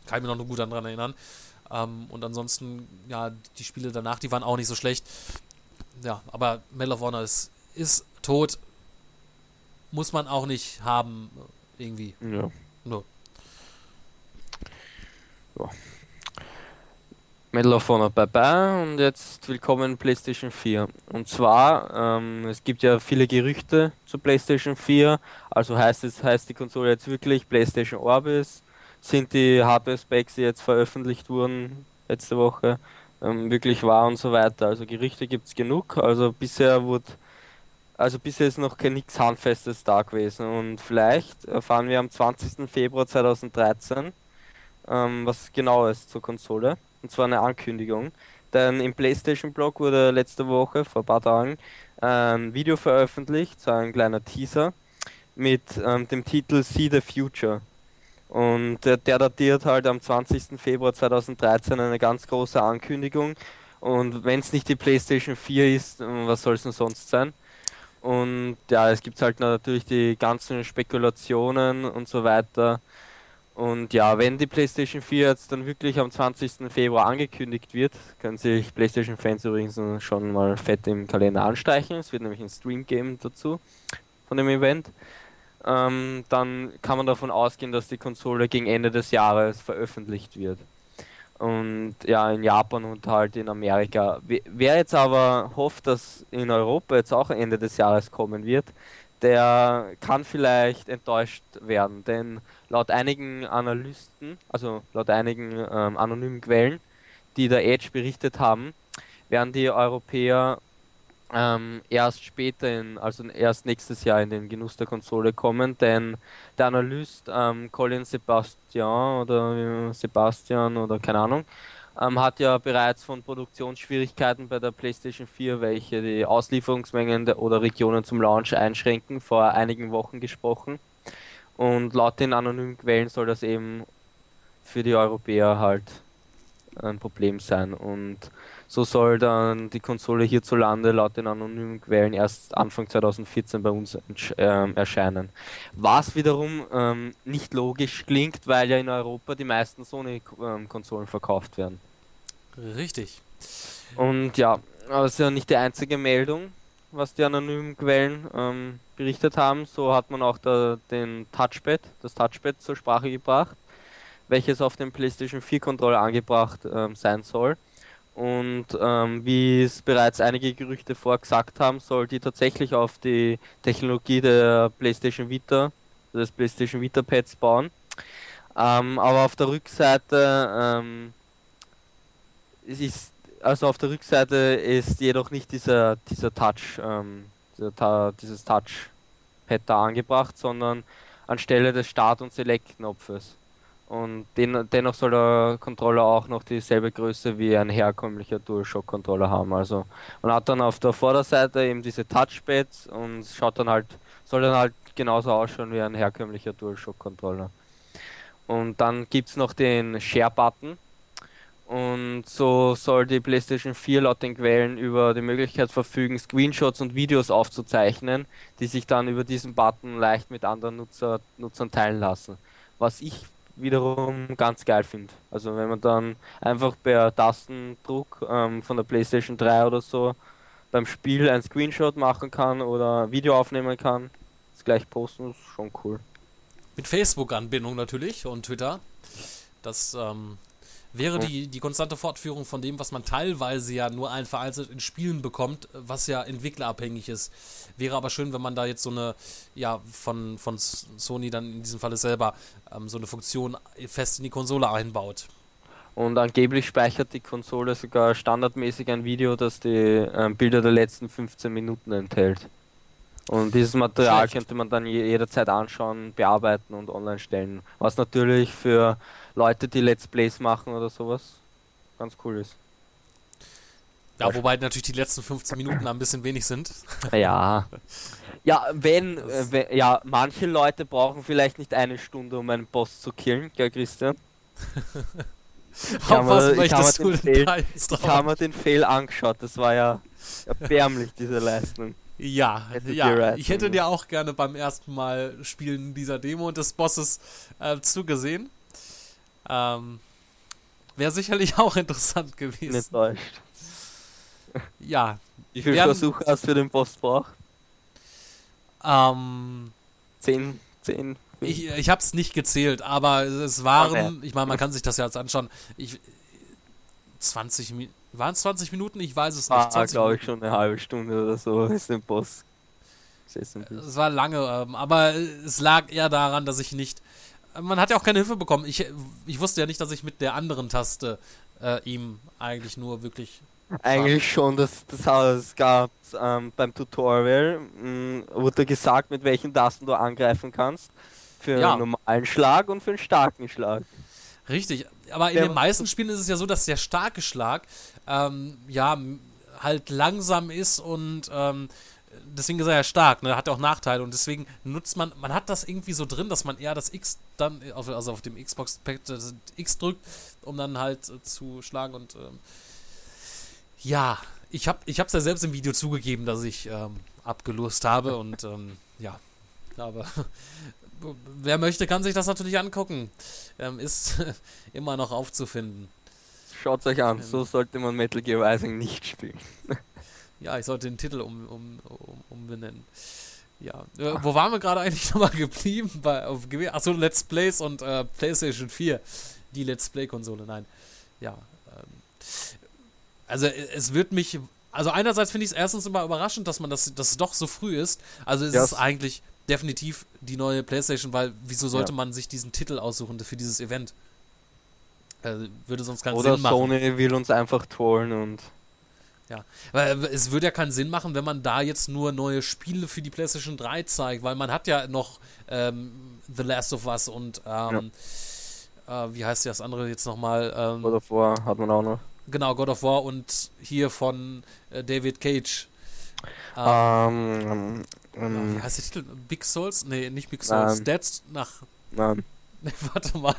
Kann ich mir noch nur gut daran erinnern. Ähm, und ansonsten, ja, die Spiele danach, die waren auch nicht so schlecht. Ja, aber Medal of Honor ist, ist tot. Muss man auch nicht haben, irgendwie. Ja. No. Medal of Honor, bye bye und jetzt willkommen PlayStation 4. Und zwar, ähm, es gibt ja viele Gerüchte zu PlayStation 4, also heißt es, heißt die Konsole jetzt wirklich PlayStation Orbis, sind die Hardware-Specs, die jetzt veröffentlicht wurden letzte Woche, ähm, wirklich wahr und so weiter. Also Gerüchte gibt es genug, also bisher wurde, also bisher ist noch kein nichts Handfestes da gewesen und vielleicht erfahren wir am 20. Februar 2013 ähm, was genaues zur Konsole und zwar eine Ankündigung. Denn im PlayStation-Blog wurde letzte Woche, vor ein paar Tagen, ein Video veröffentlicht, so ein kleiner Teaser, mit ähm, dem Titel See the Future. Und der, der datiert halt am 20. Februar 2013 eine ganz große Ankündigung. Und wenn es nicht die PlayStation 4 ist, äh, was soll es denn sonst sein? Und ja, es gibt halt natürlich die ganzen Spekulationen und so weiter. Und ja, wenn die PlayStation 4 jetzt dann wirklich am 20. Februar angekündigt wird, können sich PlayStation-Fans übrigens schon mal fett im Kalender anstreichen. Es wird nämlich ein Stream geben dazu von dem Event. Ähm, dann kann man davon ausgehen, dass die Konsole gegen Ende des Jahres veröffentlicht wird. Und ja, in Japan und halt in Amerika. Wer jetzt aber hofft, dass in Europa jetzt auch Ende des Jahres kommen wird, der kann vielleicht enttäuscht werden, denn laut einigen Analysten, also laut einigen ähm, anonymen Quellen, die der Edge berichtet haben, werden die Europäer ähm, erst später, in, also erst nächstes Jahr in den Genuss der Konsole kommen, denn der Analyst ähm, Colin Sebastian oder äh, Sebastian oder keine Ahnung, ähm, hat ja bereits von Produktionsschwierigkeiten bei der PlayStation 4, welche die Auslieferungsmengen oder Regionen zum Launch einschränken, vor einigen Wochen gesprochen. Und laut den anonymen Quellen soll das eben für die Europäer halt ein Problem sein. Und so soll dann die Konsole hierzulande laut den anonymen Quellen erst Anfang 2014 bei uns äh, erscheinen. Was wiederum ähm, nicht logisch klingt, weil ja in Europa die meisten Sony-Konsolen verkauft werden. Richtig. Und ja, aber es ist ja nicht die einzige Meldung, was die anonymen Quellen ähm, berichtet haben. So hat man auch da den Touchpad, das Touchpad zur Sprache gebracht, welches auf dem PlayStation 4 Controller angebracht ähm, sein soll. Und ähm, wie es bereits einige Gerüchte vorgesagt haben, soll die tatsächlich auf die Technologie der PlayStation Vita, des PlayStation Vita Pads bauen. Ähm, aber auf der Rückseite ähm, ist also auf der Rückseite ist jedoch nicht dieser dieser Touch, ähm, dieser, dieses Touchpad da angebracht, sondern anstelle des Start- und Select-Knopfes. Und den, dennoch soll der Controller auch noch dieselbe Größe wie ein herkömmlicher DualShock-Controller haben. Also man hat dann auf der Vorderseite eben diese Touchpads und schaut dann halt, soll dann halt genauso ausschauen wie ein herkömmlicher DualShock-Controller. Und dann gibt es noch den Share-Button. Und so soll die PlayStation 4 laut den Quellen über die Möglichkeit verfügen, Screenshots und Videos aufzuzeichnen, die sich dann über diesen Button leicht mit anderen Nutzer, Nutzern teilen lassen. Was ich wiederum ganz geil finde. Also wenn man dann einfach per Tastendruck ähm, von der PlayStation 3 oder so beim Spiel ein Screenshot machen kann oder Video aufnehmen kann, das gleich posten, ist schon cool. Mit Facebook-Anbindung natürlich und Twitter. Das ähm, wäre die, die konstante Fortführung von dem, was man teilweise ja nur ein vereinzelt in Spielen bekommt, was ja entwicklerabhängig ist. Wäre aber schön, wenn man da jetzt so eine, ja, von, von Sony dann in diesem Falle selber ähm, so eine Funktion fest in die Konsole einbaut. Und angeblich speichert die Konsole sogar standardmäßig ein Video, das die ähm, Bilder der letzten 15 Minuten enthält. Und dieses Material Schlecht. könnte man dann jederzeit anschauen, bearbeiten und online stellen. Was natürlich für Leute, die Let's Plays machen oder sowas, ganz cool ist. Ja, wobei natürlich die letzten 15 Minuten ein bisschen wenig sind. [LAUGHS] Ja. Ja, wenn, äh, wenn, ja, manche Leute brauchen vielleicht nicht eine Stunde, um einen Boss zu killen, gell, Christian? [LAUGHS] ich habe mir, ich ich habe mir den Fail angeschaut, das war ja erbärmlich, diese Leistung. Ja, ja. Ich hätte dir auch gerne beim ersten Mal Spielen dieser Demo und des Bosses äh, zugesehen. Ähm, Wäre sicherlich [LAUGHS] auch interessant gewesen. enttäuscht. Ja. Wie viele Versuche hast du für den Boss braucht? Ähm, 10, 10, ich ich habe es nicht gezählt, aber es waren, Okay. ich meine, man kann sich das ja jetzt anschauen. Ich, 20 Minuten. Waren es 20 Minuten? Ich weiß es nicht. Ah, 20 glaube ich, schon eine halbe Stunde oder so [LAUGHS] ist den Boss. bin. Es war lange, ähm, aber es lag eher daran, dass ich nicht. Man hat ja auch keine Hilfe bekommen. Ich, ich wusste ja nicht, dass ich mit der anderen Taste äh, ihm eigentlich nur wirklich. Eigentlich schon, das, das, das gab ähm, beim Tutorial, mh, wurde gesagt, mit welchen Tasten du angreifen kannst. Für Ja. einen normalen Schlag und für einen starken Schlag. Richtig. Aber in Der- den meisten Spielen ist es ja so, dass der starke Schlag ähm, ja halt langsam ist und ähm, deswegen ist er ja stark. Ne? Hat ja auch Nachteile und deswegen nutzt man, man hat das irgendwie so drin, dass man eher das X dann, auf, also auf dem Xbox-Pad X drückt, um dann halt äh, zu schlagen und ähm, ja, ich habe ich hab's ja selbst im Video zugegeben, dass ich ähm, abgelost habe [LAUGHS] und ähm, ja, aber [LAUGHS] wer möchte, kann sich das natürlich angucken. Ähm, ist [LAUGHS] immer noch aufzufinden. Schaut euch an, so sollte man Metal Gear Rising nicht spielen. Ja, ich sollte den Titel um, um, um, umbenennen. Ja, äh, wo waren wir gerade eigentlich [LAUGHS] nochmal geblieben? Bei, auf, achso, Let's Plays und äh, PlayStation 4. Die Let's Play-Konsole, nein. Ja. Ähm, also, äh, es wird mich. Also, einerseits finde ich es erstens immer überraschend, dass man das, dass es doch so früh ist. Also, es Ja. ist eigentlich definitiv die neue PlayStation, weil wieso sollte Ja. man sich diesen Titel aussuchen für dieses Event? Äh, würde sonst keinen Oder Sinn machen. Sony will uns einfach trollen und Weil es würde ja keinen Sinn machen, wenn man da jetzt nur neue Spiele für die PlayStation 3 zeigt, weil man hat ja noch ähm, The Last of Us und ähm, äh, wie heißt das andere jetzt nochmal? Ähm, oder vor hat man auch noch. genau, God of War und hier von äh, David Cage. Ähm, Ähm, wie ähm, heißt der Titel? Big Souls? Nee, nicht Big Souls. Dead nach. nein. [LAUGHS] Warte mal.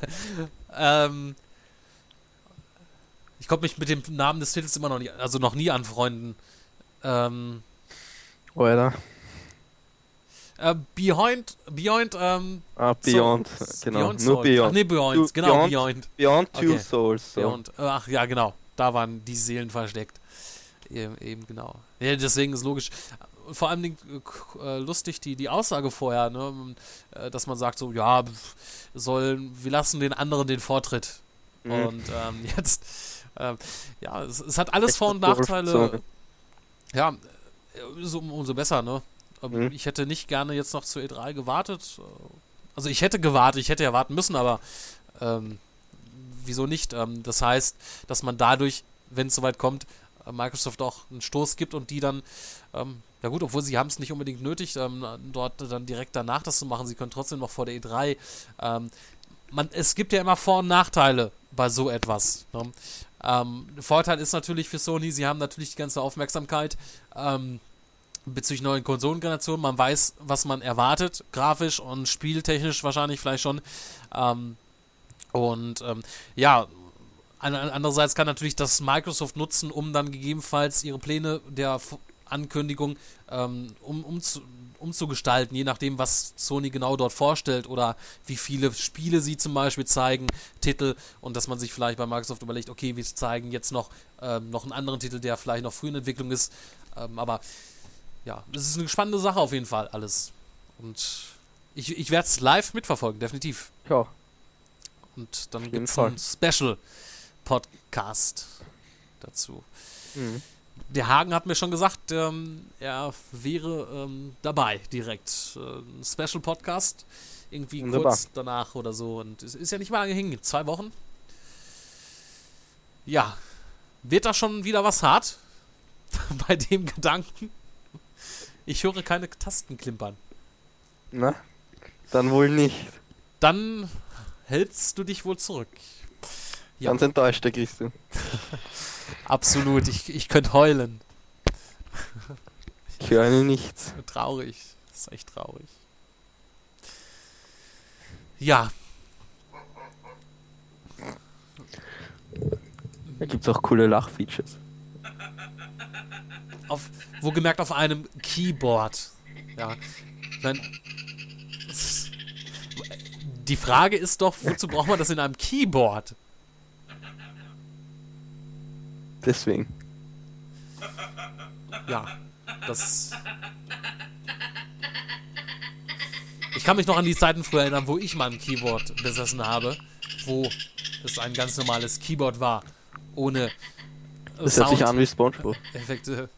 Ähm, ich konnte mich mit dem Namen des Titels immer noch nie, also noch nie anfreunden. Ähm, Oder? Äh, Beyond, Beyond, ähm, Ah, Beyond, Souls- genau. Beyond Nur Souls. Beyond. Ach nee, Beyond, genau, Beyond- Beyond. Beyond Two Okay. Souls. So. Beyond. Äh, Ach ja, genau. Da waren die Seelen versteckt. Eben, eben genau. Ja, deswegen ist logisch. Vor allem äh, äh, lustig die, die Aussage vorher, ne, äh, dass man sagt so, ja, sollen, wir lassen den anderen den Vortritt. Mhm. Und ähm, [LAUGHS] jetzt, ähm, ja, es, es hat alles Echt Vor- und Nachteile. Ja, äh, so, umso besser, ne? Aber Mhm. Ich hätte nicht gerne jetzt noch zur E3 gewartet. Also ich hätte gewartet, ich hätte ja warten müssen, aber ähm, wieso nicht? Ähm, das heißt, dass man dadurch, wenn es soweit kommt, äh, Microsoft auch einen Stoß gibt und die dann, ähm, ja gut, obwohl sie haben es nicht unbedingt nötig, ähm, dort dann direkt danach das zu machen, sie können trotzdem noch vor der E3. Ähm, man, es gibt ja immer Vor- und Nachteile bei so etwas. Ne? Ähm, Vorteil ist natürlich für Sony, sie haben natürlich die ganze Aufmerksamkeit ähm, bezüglich neuen Konsolengenerationen. Man weiß, was man erwartet, grafisch und spieltechnisch wahrscheinlich vielleicht schon. Ähm, und ähm, ja, an- an- andererseits kann natürlich das Microsoft nutzen, um dann gegebenenfalls ihre Pläne der Ankündigung ähm, um, umzu umzugestalten, je nachdem, was Sony genau dort vorstellt oder wie viele Spiele sie zum Beispiel zeigen, Titel und dass man sich vielleicht bei Microsoft überlegt, okay, wir zeigen jetzt noch, ähm, noch einen anderen Titel, der vielleicht noch früh in Entwicklung ist, ähm, aber ja, das ist eine spannende Sache auf jeden Fall alles und ich, ich werde es live mitverfolgen, definitiv. Ja, Und dann gibt es einen Special-Podcast dazu. Mhm. Der Hagen hat mir schon gesagt, ähm, er wäre ähm, dabei direkt. Ein Special-Podcast. Irgendwie Wunderbar. kurz danach oder so. Und es ist ja nicht mal lange hin. Zwei Wochen. Ja. Wird da schon wieder was hart? [LAUGHS] Bei dem Gedanken? Ich höre keine Tasten klimpern. na, dann wohl nicht. Dann hältst du dich wohl zurück. Ja. Ganz enttäuscht, der Christian. [LAUGHS] Absolut. Ich, ich könnte heulen. Ich höre nichts. Traurig. Das ist echt traurig. Ja, Da gibt es auch coole Lachfeatures. auf, wohlgemerkt auf einem Keyboard. Ja. Dann, die Frage ist doch, wozu braucht man das in einem Keyboard? Deswegen. Ja, das. Ich kann mich noch an die Zeiten früher erinnern, wo ich mal ein Keyboard besessen habe, wo es ein ganz normales Keyboard war, ohne Das hört sich an wie Spongebob. Effekte.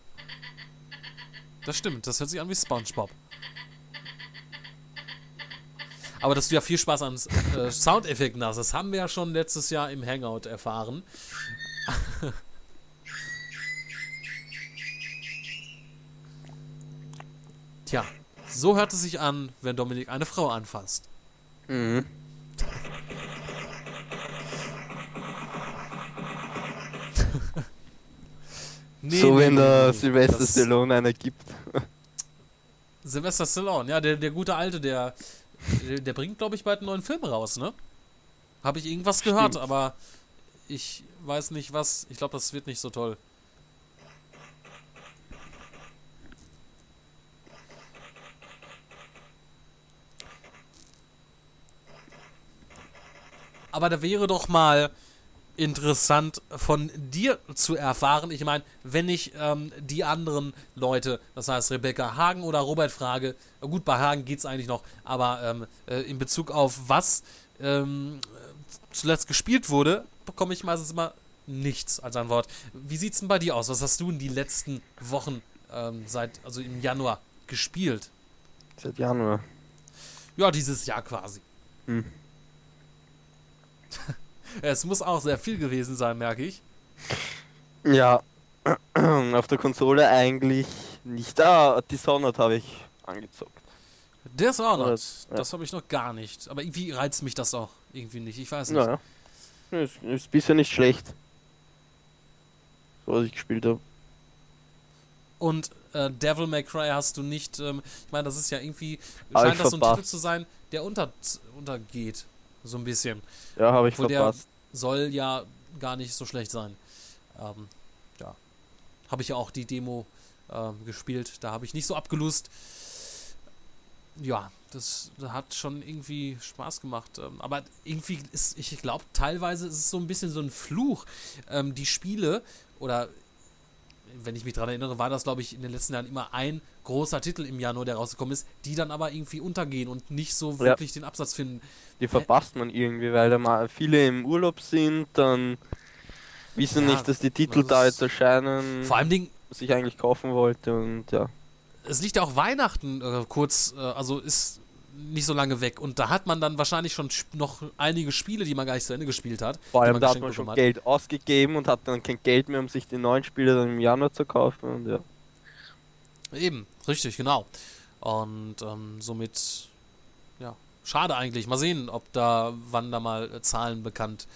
Das stimmt, das hört sich an wie SpongeBob. Aber dass du ja viel Spaß an äh, Soundeffekten hast, das haben wir ja schon letztes Jahr im Hangout erfahren. Tja, so hört es sich an, wenn Dominik eine Frau anfasst. Mhm. [LAUGHS] Nee, so nee, wenn der nee. Sylvester Das- Stallone einer gibt. [LAUGHS] Sylvester Stallone, ja, der, der gute Alte, der, der, der bringt, glaube ich, bald einen neuen Film raus, ne? Habe ich irgendwas gehört, Stimmt. aber ich weiß nicht was. Ich glaube, das wird nicht so toll. Aber da wäre doch mal interessant von dir zu erfahren. Ich meine, wenn ich ähm, die anderen Leute, das heißt Rebecca Hagen oder Robert frage, gut, bei Hagen geht es eigentlich noch, aber ähm, äh, in Bezug auf was ähm, zuletzt gespielt wurde, bekomme ich meistens immer nichts als Antwort. Wie sieht's denn bei dir aus? Was hast du in die letzten Wochen ähm, seit, also im Januar gespielt? Seit Januar. Ja, dieses Jahr quasi. Hm. [LAUGHS] es muss auch sehr viel gewesen sein, merke ich. Ja, [CLEARS THROAT] auf der Konsole eigentlich nicht. Ah, Dishonored habe ich angezockt. Dishonored, Das- ja. das habe ich noch gar nicht. Aber irgendwie reizt mich das auch irgendwie nicht. Ich weiß nicht. Naja. Ist, ist bisher nicht schlecht. So was ich gespielt habe. Und äh, Devil May Cry hast du nicht. Ähm, ich meine, das ist ja irgendwie. Scheint das so ein. Titel zu sein, der unter, untergeht. So ein bisschen. Ja, habe ich Wo der- verpasst. Soll ja gar nicht so schlecht sein. Ähm, ja. Habe ich ja auch die Demo ähm, gespielt. Da habe ich nicht so abgelust. Ja, das, das hat schon irgendwie Spaß gemacht. Ähm, aber irgendwie ist, ich glaube, teilweise ist es so ein bisschen so ein Fluch. Ähm, die Spiele, oder wenn ich mich daran erinnere, war das, glaube ich, in den letzten Jahren immer ein großer Titel im Januar, der rausgekommen ist, die dann aber irgendwie untergehen und nicht so Ja. wirklich den Absatz finden. Die verpasst man irgendwie, weil da mal viele im Urlaub sind, dann wissen Ja, nicht, dass die Titel da jetzt erscheinen, Vor allem Dingen, was ich eigentlich kaufen wollte und ja. es liegt ja auch Weihnachten äh, kurz, äh, also ist nicht so lange weg. Und da hat man dann wahrscheinlich schon noch einige Spiele, die man gar nicht zu Ende gespielt hat. Vor allem da hat man schon bekommen Geld ausgegeben und hat dann kein Geld mehr, um sich die neuen Spiele dann im Januar zu kaufen und ja. Eben, richtig, genau. Und ähm, somit, ja, schade eigentlich. Mal sehen, ob da, wann da mal äh, Zahlen bekannt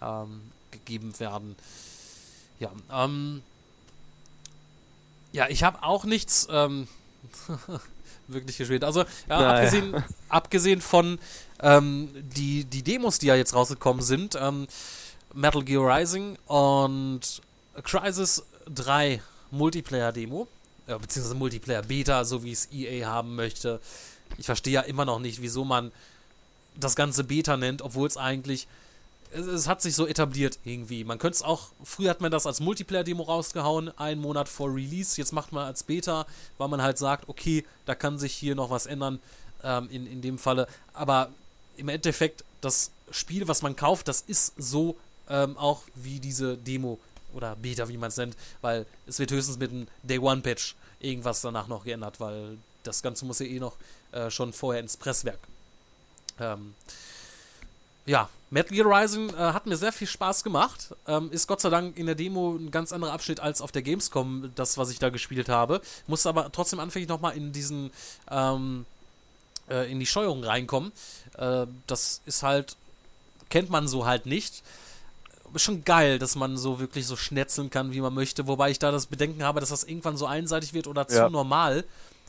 ähm, gegeben werden. Ja, ähm, ja, ich habe auch nichts ähm, [LAUGHS] wirklich gespielt. Also, ja, Naja. abgesehen, abgesehen von ähm, die, die Demos, die ja jetzt rausgekommen sind, ähm, Metal Gear Rising und Crisis 3 Multiplayer-Demo, äh, beziehungsweise Multiplayer-Beta, so wie es EA haben möchte. Ich verstehe ja immer noch nicht, wieso man das ganze Beta nennt, obwohl es eigentlich es, es hat sich so etabliert irgendwie. Man könnte es auch, früher hat man das als Multiplayer-Demo rausgehauen, einen Monat vor Release, jetzt macht man als Beta, weil man halt sagt, okay, da kann sich hier noch was ändern, ähm, in, in dem Falle. Aber im Endeffekt, das Spiel, was man kauft, das ist so ähm, auch wie diese Demo oder Beta, wie man es nennt, weil es wird höchstens mit einem Day-One-Patch irgendwas danach noch geändert, weil das Ganze muss ja eh noch äh, schon vorher ins Presswerk. Ähm, ja, Metal Gear Rising äh, hat mir sehr viel Spaß gemacht. Ähm, ist Gott sei Dank in der Demo ein ganz anderer Abschnitt als auf der Gamescom, das, was ich da gespielt habe. Musste aber trotzdem anfänglich nochmal in diesen, ähm, äh, in die Steuerung reinkommen. Äh, das ist halt, kennt man so halt nicht. Ist schon geil, dass man so wirklich so schnetzeln kann, wie man möchte. Wobei ich da das Bedenken habe, dass das irgendwann so einseitig wird oder zu Ja. normal.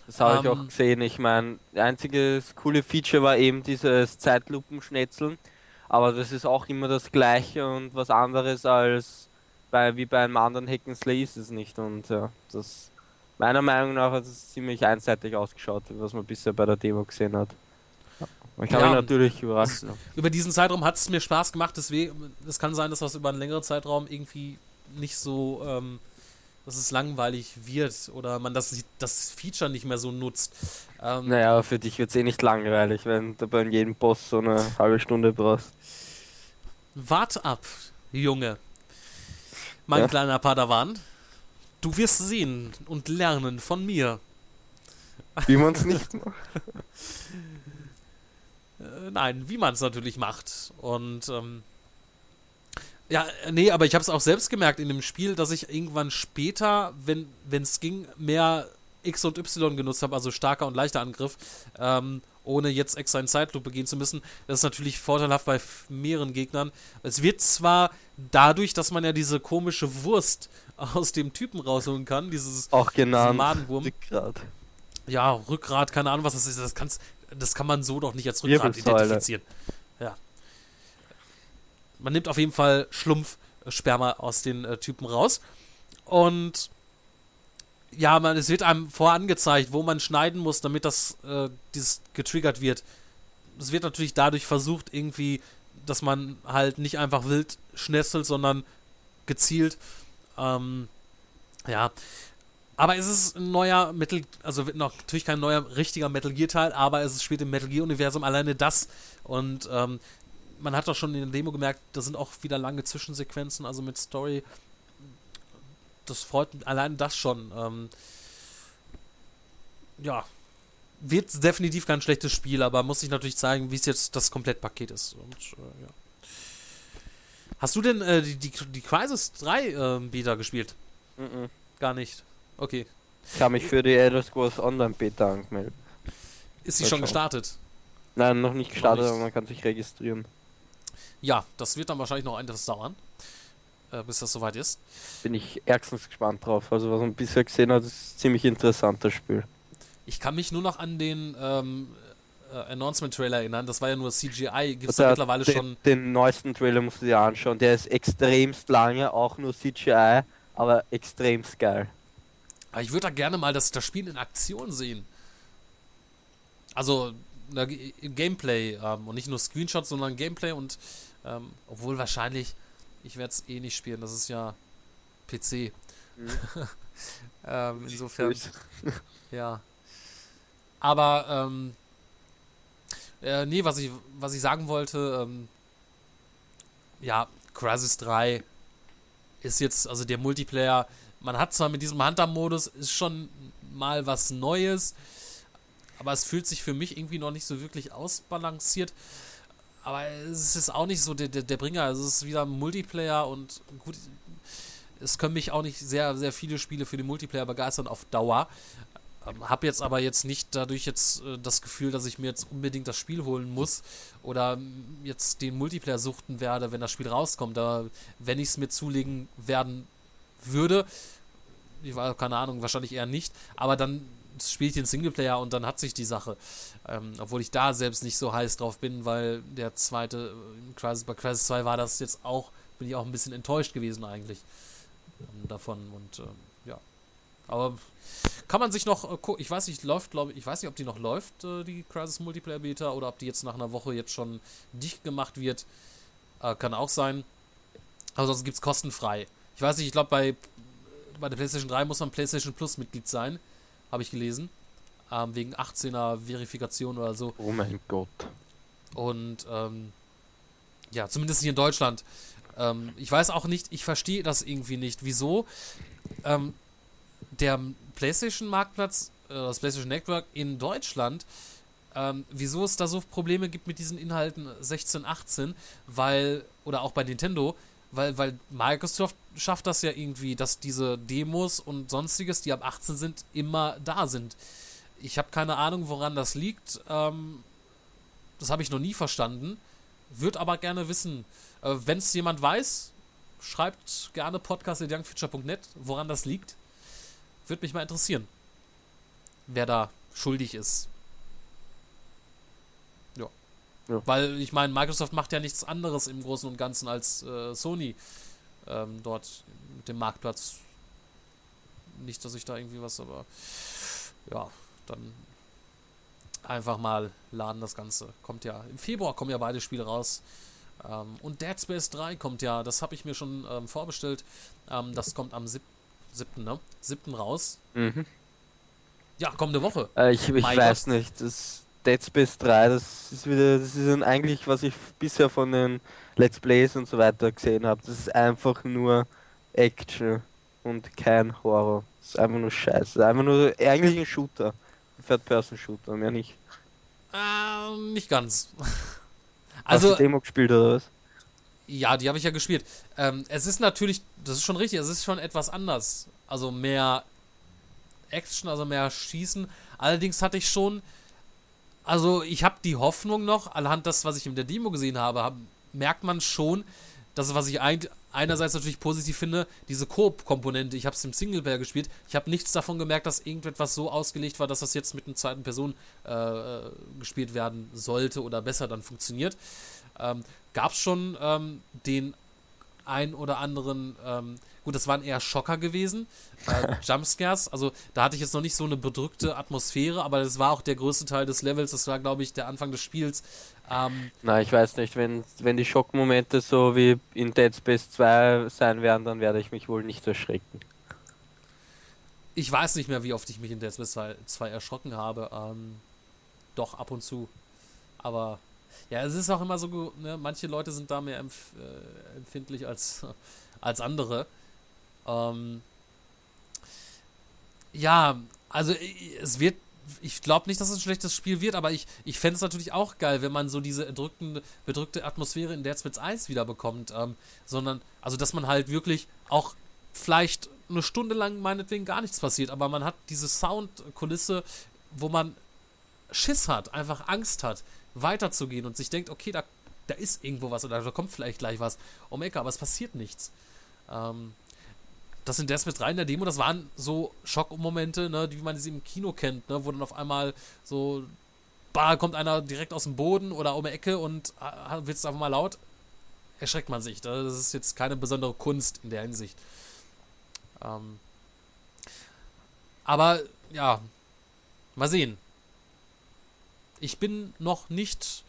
Das habe ich Ähm, auch gesehen. Ich meine, einziges coole Feature war eben dieses Zeitlupenschnetzeln. Aber das ist auch immer das gleiche und was anderes als bei, wie bei einem anderen Hack'n'Slay ist es nicht. Und ja, das Meiner Meinung nach hat es ziemlich einseitig ausgeschaut, was man bisher bei der Demo gesehen hat. Ich kann Ja, mich natürlich überraschen. Über diesen Zeitraum hat es mir Spaß gemacht, deswegen, es kann sein, dass das über einen längeren Zeitraum irgendwie nicht so, ähm, dass es langweilig wird oder man das, das Feature nicht mehr so nutzt. Ähm, Naja, für dich wird es eh nicht langweilig, wenn du bei jedem Boss so eine halbe Stunde brauchst. Wart ab, Junge. Mein Ja. kleiner Padawan. Du wirst sehen und lernen von mir. Wie man es nicht macht. [LAUGHS] Äh, nein, wie man es natürlich macht. Und ähm, ja, äh, nee, aber ich habe es auch selbst gemerkt in dem Spiel, dass ich irgendwann später, wenn es ging, mehr X und Y genutzt habe, also starker und leichter Angriff, ähm, ohne jetzt extra in Zeitlupe gehen zu müssen. Das ist natürlich vorteilhaft bei mehreren Gegnern. Es wird zwar dadurch, dass man ja diese komische Wurst [LAUGHS] aus dem Typen rausholen kann, dieses Auch genannt. Madenwurm. Rückgrat. ja, Rückgrat, keine Ahnung, was das ist. Das, kann's, das kann man so doch nicht als Rückgrat identifizieren. Ja. Man nimmt auf jeden Fall Schlumpf-Sperma aus den äh, Typen raus. Und ja, man, es wird einem vorangezeigt, wo man schneiden muss, damit das äh, dieses getriggert wird. Es wird natürlich dadurch versucht, irgendwie, dass man halt nicht einfach wild schnetzelt, sondern gezielt. Ähm, ja, aber es ist ein neuer Metal, also wird noch natürlich kein neuer richtiger Metal Gear Teil, aber es spielt im Metal Gear Universum alleine das und ähm, man hat doch schon in der Demo gemerkt, da sind auch wieder lange Zwischensequenzen, also mit Story. Das freut mich, allein das schon. Ähm, ja, wird definitiv kein schlechtes Spiel, aber muss ich natürlich zeigen, wie es jetzt das Komplettpaket ist. Und, äh, ja. Hast du denn äh, die, die, die Crisis 3 äh, Beta gespielt? Mhm. Gar nicht. Okay. Ich habe mich für die Elder Scrolls Online Beta angemeldet. Ist sie schon gestartet? Nein, noch nicht gestartet, nicht. aber man kann sich registrieren. Ja, das wird dann wahrscheinlich noch etwas dauern, äh, bis das soweit ist. Bin ich ärgstens gespannt drauf. Also was man bisher gesehen hat, ist ein ziemlich interessantes Spiel. Ich kann mich nur noch an den ähm, äh, Announcement-Trailer erinnern. Das war ja nur CGI. Gibt es Also, da mittlerweile den, schon. Den neuesten Trailer musst du dir anschauen. Der ist extremst lange, auch nur CGI, aber extremst geil. Aber ich würde da gerne mal das, das Spiel in Aktion sehen. Also na, Gameplay ähm, und nicht nur Screenshots, sondern Gameplay und ähm, obwohl wahrscheinlich, ich werde es eh nicht spielen. Das ist ja PC. [LAUGHS] ähm, insofern. [LAUGHS] Ja. Aber, ähm, äh, nee, was ich, was ich sagen wollte, ähm, ja, Crysis 3 ist jetzt, also der Multiplayer, man hat zwar mit diesem Hunter-Modus, ist schon mal was Neues, aber es fühlt sich für mich irgendwie noch nicht so wirklich ausbalanciert. Aber es ist auch nicht so der, der, der Bringer, es ist wieder Multiplayer und gut, es können mich auch nicht sehr, sehr viele Spiele für den Multiplayer begeistern auf Dauer. Ähm, hab jetzt aber jetzt nicht dadurch jetzt äh, das Gefühl, dass ich mir jetzt unbedingt das Spiel holen muss oder ähm, jetzt den Multiplayer suchten werde, wenn das Spiel rauskommt. Da, wenn ich es mir zulegen werden würde, ich war keine Ahnung, wahrscheinlich eher nicht, aber dann spiele ich den Singleplayer und dann hat sich die Sache. Ähm, obwohl ich da selbst nicht so heiß drauf bin, weil der zweite äh, Crisis, bei Crisis 2 war das jetzt auch, bin ich auch ein bisschen enttäuscht gewesen eigentlich ähm, davon und ähm, ja. Aber kann man sich noch, äh, gu- ich weiß nicht, läuft, glaube ich, ich weiß nicht, ob die noch läuft, äh, die Crisis Multiplayer Beta, oder ob die jetzt nach einer Woche jetzt schon dicht gemacht wird. Äh, kann auch sein. Aber sonst gibt es kostenfrei. Ich weiß nicht, ich glaube, bei, bei der PlayStation 3 muss man PlayStation Plus Mitglied sein. Habe ich gelesen. Ähm, wegen 18er Verifikation oder so. Oh mein Gott. Und ähm, ja, zumindest hier in Deutschland. Ähm, ich weiß auch nicht, ich verstehe das irgendwie nicht, wieso ähm, der PlayStation-Marktplatz, äh, das PlayStation Network in Deutschland, ähm, wieso es da so Probleme gibt mit diesen Inhalten 16, 18, weil, oder auch bei Nintendo, weil, weil Microsoft schafft das ja irgendwie, dass diese Demos und sonstiges, die ab 18 sind, immer da sind. Ich habe keine Ahnung, woran das liegt. Ähm, das habe ich noch nie verstanden. Würde aber gerne wissen. Äh, Wenn es jemand weiß, schreibt gerne podcast.youngfuture.net, woran das liegt. Würde mich mal interessieren, wer da schuldig ist. Ja. Weil ich meine, Microsoft macht ja nichts anderes im Großen und Ganzen als äh, Sony ähm, dort mit dem Marktplatz nicht, dass ich da irgendwie was, aber ja, dann einfach mal laden das Ganze. Kommt ja, im Februar kommen ja beide Spiele raus. Ähm, und Dead Space 3 kommt ja, das habe ich mir schon ähm, vorbestellt. Ähm, das kommt am 7. 7. Ne? 7. raus. Mhm. Ja, kommende Woche. Äh, ich ich weiß nicht. Das Dead Space 3, das ist wieder, das ist eigentlich, was ich bisher von den Let's Plays und so weiter gesehen habe. Das ist einfach nur Action und kein Horror. Das ist einfach nur Scheiße. Das ist einfach nur eigentlich ein Shooter. Ein Third-Person-Shooter, mehr nicht. Ähm, nicht ganz. [LAUGHS] Hast du Also, Demo gespielt oder was? ja, die habe ich ja gespielt. Ähm, es ist natürlich, das ist schon richtig, es ist schon etwas anders. Also mehr Action, also mehr Schießen. Allerdings hatte ich schon, also ich habe die Hoffnung noch, anhand das, was ich in der Demo gesehen habe, hab, merkt man schon, dass was ich ein, einerseits natürlich positiv finde, diese Koop-Komponente. Ich habe es im Singleplayer gespielt. Ich habe nichts davon gemerkt, dass irgendetwas so ausgelegt war, dass das jetzt mit einer zweiten Person äh, gespielt werden sollte oder besser dann funktioniert. Ähm, Gab es schon ähm, den ein oder anderen, ähm, gut, das waren eher Schocker gewesen, äh, [LAUGHS] Jumpscares, also da hatte ich jetzt noch nicht so eine bedrückte Atmosphäre, aber das war auch der größte Teil des Levels, das war, glaube ich, der Anfang des Spiels. Ähm, Na, ich weiß nicht, wenn, wenn die Schockmomente so wie in Dead Space 2 sein werden, dann werde ich mich wohl nicht erschrecken. ich weiß nicht mehr, wie oft ich mich in Dead Space 2, 2 erschrocken habe, ähm, doch ab und zu, aber ja, es ist auch immer so, ne, manche Leute sind da mehr empf äh, empfindlich als, als andere. Ähm, ja, also i- es wird, ich glaube nicht, dass es ein schlechtes Spiel wird, aber ich, ich fände es natürlich auch geil, wenn man so diese erdrückende, bedrückte Atmosphäre in Dead Space 1 wieder bekommt, ähm, sondern, also dass man halt wirklich auch vielleicht eine Stunde lang meinetwegen gar nichts passiert, aber man hat diese Soundkulisse, wo man Schiss hat, einfach Angst hat, weiterzugehen und sich denkt, okay, da, da ist irgendwo was oder da kommt vielleicht gleich was um Ecke, aber es passiert nichts. Ähm, das in Death Space 3 in der Demo, das waren so Schockmomente, ne, die man sie im Kino kennt, ne, wo dann auf einmal so, bah, kommt einer direkt aus dem Boden oder um die Ecke und äh, wird es einfach mal laut, erschreckt man sich. Das ist jetzt keine besondere Kunst in der Hinsicht. Ähm, aber ja, mal sehen. Ich bin noch nicht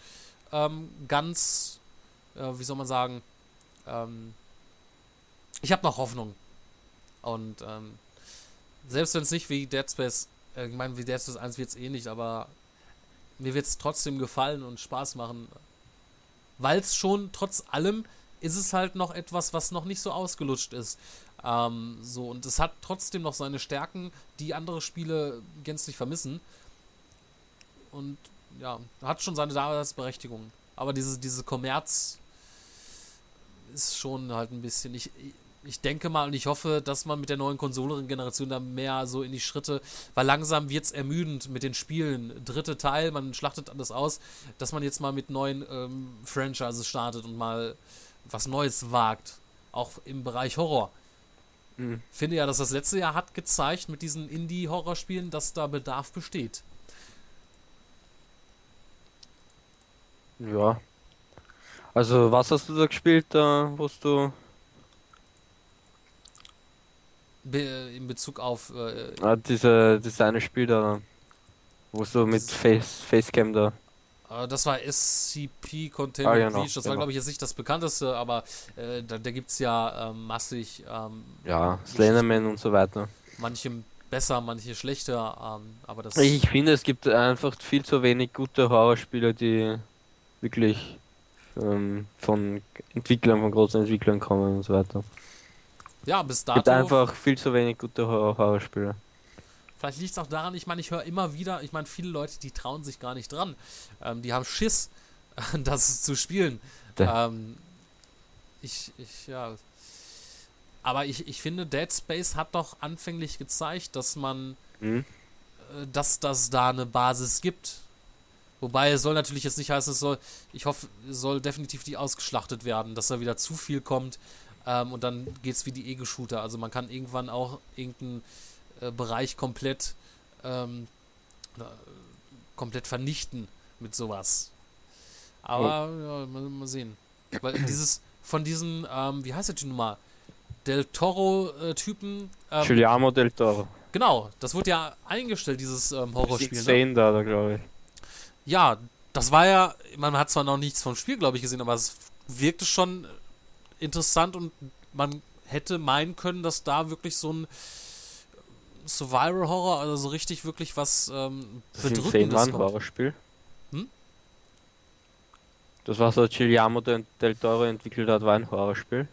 ähm, ganz, äh, wie soll man sagen, ähm, ich habe noch Hoffnung. Und ähm, selbst wenn es nicht wie Dead Space, äh, ich meine, wie Dead Space 1 wird es eh nicht, aber mir wird es trotzdem gefallen und Spaß machen. Weil es schon trotz allem ist es halt noch etwas, was noch nicht so ausgelutscht ist. Ähm, so, und es hat trotzdem noch seine Stärken, die andere Spiele gänzlich vermissen. Und ja, hat schon seine Daseinsberechtigung. Aber diese, diese Kommerz ist schon halt ein bisschen. Ich, ich denke mal und ich hoffe, dass man mit der neuen Konsolengeneration da mehr so in die Schritte, weil langsam wird es ermüdend mit den Spielen. Dritte Teil, man schlachtet alles aus, dass man jetzt mal mit neuen ähm, Franchises startet und mal was Neues wagt. Auch im Bereich Horror. Mhm. Finde ja, dass das letzte Jahr hat gezeigt mit diesen Indie-Horrorspielen, dass da Bedarf besteht. Ja. Also, was hast du da gespielt, da, wo du. Be in Bezug auf äh, Ah, diese, dieses eine Spiel da, wo du mit Das- Face, Facecam da. Äh, das war SCP Containment Ah, genau, Breach. Das war, genau. glaube ich, jetzt nicht das bekannteste, aber äh, da, da gibt es ja ähm, massig ähm, Ja, Slenderman und so weiter. manche besser, manche schlechter. Ähm, aber das. Ich finde, es gibt einfach viel zu wenig gute Horrorspiele, die wirklich ähm, von Entwicklern, von großen Entwicklern kommen und so weiter. Ja, bis Es gibt dato. einfach viel zu wenig gute Horror Horrorspiele. Vielleicht liegt es auch daran, ich meine, ich höre immer wieder, ich meine, viele Leute, die trauen sich gar nicht dran. Ähm, die haben Schiss, [LAUGHS] das zu spielen. Ähm, ich, ich, ja. Aber ich, ich finde, Dead Space hat doch anfänglich gezeigt, dass man, Hm? äh, dass das da eine Basis gibt. Wobei es soll natürlich jetzt nicht heißen, es soll, ich hoffe, es soll definitiv nicht ausgeschlachtet werden, dass da wieder zu viel kommt ähm, und dann geht es wie die Ego-Shooter. Also man kann irgendwann auch irgendeinen äh, Bereich komplett ähm, äh, komplett vernichten mit sowas. Aber ja, mal, mal sehen. Weil dieses von diesen, ähm, wie heißt der Typ nochmal? Del Toro-Typen, ähm, Giuliano del Toro. genau, das wurde ja eingestellt, dieses ähm, Horrorspiel. Ne? 16 da, da glaube ich. Ja, das war ja, man hat zwar noch nichts vom Spiel, glaube ich, gesehen, aber es wirkte schon interessant und man hätte meinen können, dass da wirklich so ein Survival-Horror, also so richtig wirklich was ähm, Das ist ein Bedrückendes kommt. Horrorspiel. Hm? Das, was der del del Toro entwickelt hat, war ein Horrorspiel.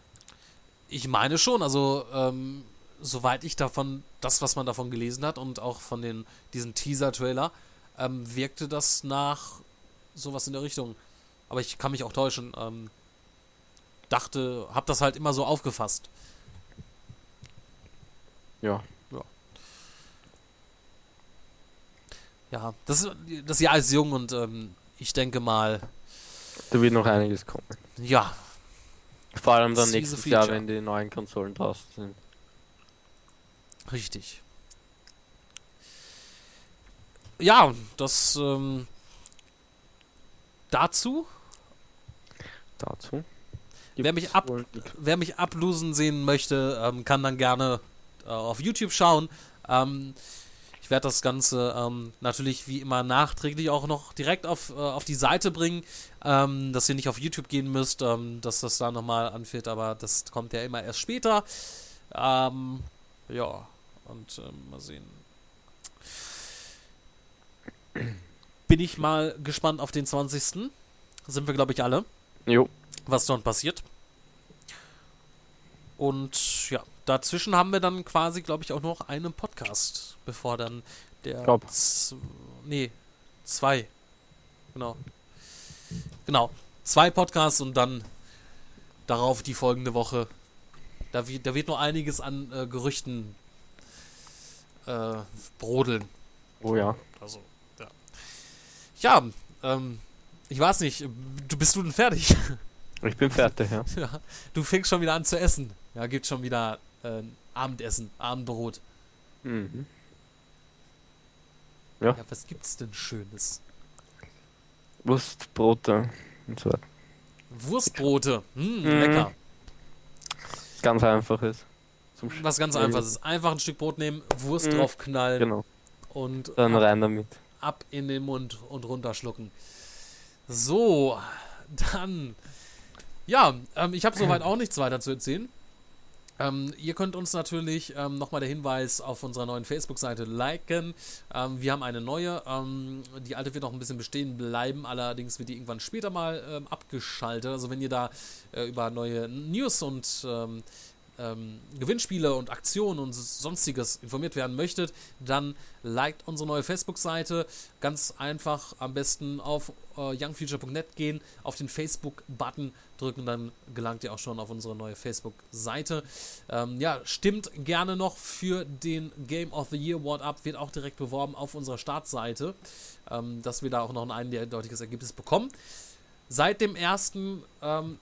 Ich meine schon, also ähm, soweit ich davon, das, was man davon gelesen hat und auch von den, diesen Teaser-Trailer, ähm, wirkte das nach sowas in der Richtung. Aber ich kann mich auch täuschen. Ähm, dachte, hab das halt immer so aufgefasst. Ja. Ja, das, ist- das Jahr ist jung und ähm, ich denke mal, Da wird noch einiges kommen. ja, Vor allem dann nächstes Jahr, wenn die neuen Konsolen draußen sind. richtig. Ja, das ähm, dazu. Dazu. Wer mich ab-. Wer mich ablosen sehen möchte, ähm, kann dann gerne äh, auf YouTube schauen. Ähm, ich werde das Ganze ähm, natürlich wie immer nachträglich auch noch direkt auf, äh, auf die Seite bringen, ähm, dass ihr nicht auf YouTube gehen müsst, ähm, dass das da nochmal anfällt, aber das kommt ja immer erst später. Ähm, ja, und ähm, mal sehen. Bin ich mal gespannt auf den 20. Sind wir, glaube ich, alle Jo. Was dort passiert. Und ja, dazwischen haben wir dann quasi, glaube ich, auch noch einen Podcast, bevor dann der. Glaub. Z nee, zwei. Genau. Genau. Zwei Podcasts und dann darauf die folgende Woche. Da, wird- da wird noch einiges an äh, Gerüchten äh, brodeln. Oh ja. Also, ja. Ja, ähm, ich weiß nicht, du bist du denn fertig? [LAUGHS] Ich bin fertig, ja. [LAUGHS] Ja, du fängst schon wieder an zu essen. Ja, gibt schon wieder äh, Abendessen, Abendbrot. Mhm. Ja, was gibt's denn Schönes? Wurst, Brote und so weiter. Wurstbrote. Hm, Mhm. lecker. Was ganz einfaches. Zum Sch Was ganz Ja, einfaches. ist. Einfach ein Stück Brot nehmen, Wurst Mhm. draufknallen Genau. und Dann rein damit. ab in den Mund und runterschlucken. So, dann. Ja, ähm, ich habe soweit auch nichts weiter zu erzählen. Ähm, ihr könnt uns natürlich ähm, nochmal der Hinweis auf unserer neuen Facebook-Seite liken. Ähm, wir haben eine neue. Ähm, die alte wird noch ein bisschen bestehen bleiben, allerdings wird die irgendwann später mal ähm, abgeschaltet. Also wenn ihr da äh, über neue News und ähm, Gewinnspiele und Aktionen und sonstiges informiert werden möchtet, dann liked unsere neue Facebook-Seite. Ganz einfach am besten auf äh, youngfuture.net gehen, auf den Facebook-Button drücken, dann gelangt ihr auch schon auf unsere neue Facebook-Seite. Ähm, ja, stimmt gerne noch für den Game of the Year Award ab, wird auch direkt beworben auf unserer Startseite, ähm, dass wir da auch noch ein eindeutiges Ergebnis bekommen. Seit dem ersten ähm,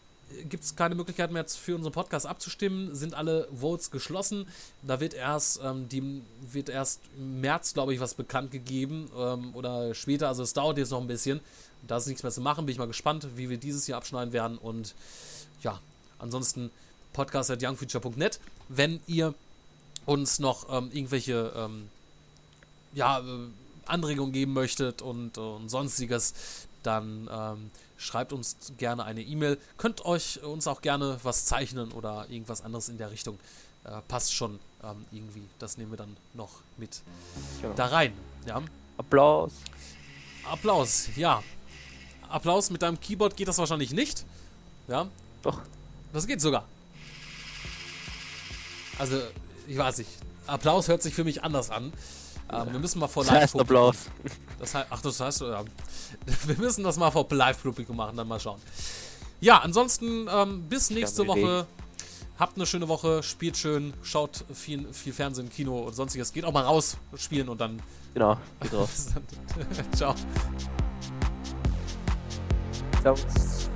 gibt es keine Möglichkeit mehr für unseren Podcast abzustimmen, sind alle Votes geschlossen. Da wird erst, ähm, die, wird erst im März, glaube ich, was bekannt gegeben ähm, oder später. Also es dauert jetzt noch ein bisschen. Da ist nichts mehr zu machen. Bin ich mal gespannt, wie wir dieses Jahr abschneiden werden. Und ja, ansonsten podcast.youngfuture.net. Wenn ihr uns noch ähm, irgendwelche ähm, ja, äh, Anregungen geben möchtet und, und sonstiges, dann ähm, schreibt uns gerne eine E-Mail. Könnt euch uns auch gerne was zeichnen oder irgendwas anderes in der Richtung. Äh, passt schon ähm, irgendwie. Das nehmen wir dann noch mit Genau. da rein. Ja. Applaus. Applaus, ja. Applaus mit deinem Keyboard geht das wahrscheinlich nicht. Ja. Doch. Das geht sogar. Also, ich weiß nicht. Applaus hört sich für mich anders an. Ähm, wir müssen mal vor Das heißt Live- Applaus. das heißt, ach, das heißt, ja. [LAUGHS] wir müssen das mal vor Live-Publikum machen, dann mal schauen. Ja, ansonsten ähm, bis nächste. Woche. Habt eine schöne Woche, spielt schön, schaut viel, viel Fernsehen, Kino und sonstiges. Geht auch mal raus spielen und dann. Genau. [LAUGHS] Geht dann. [LAUGHS] Ciao. Servus.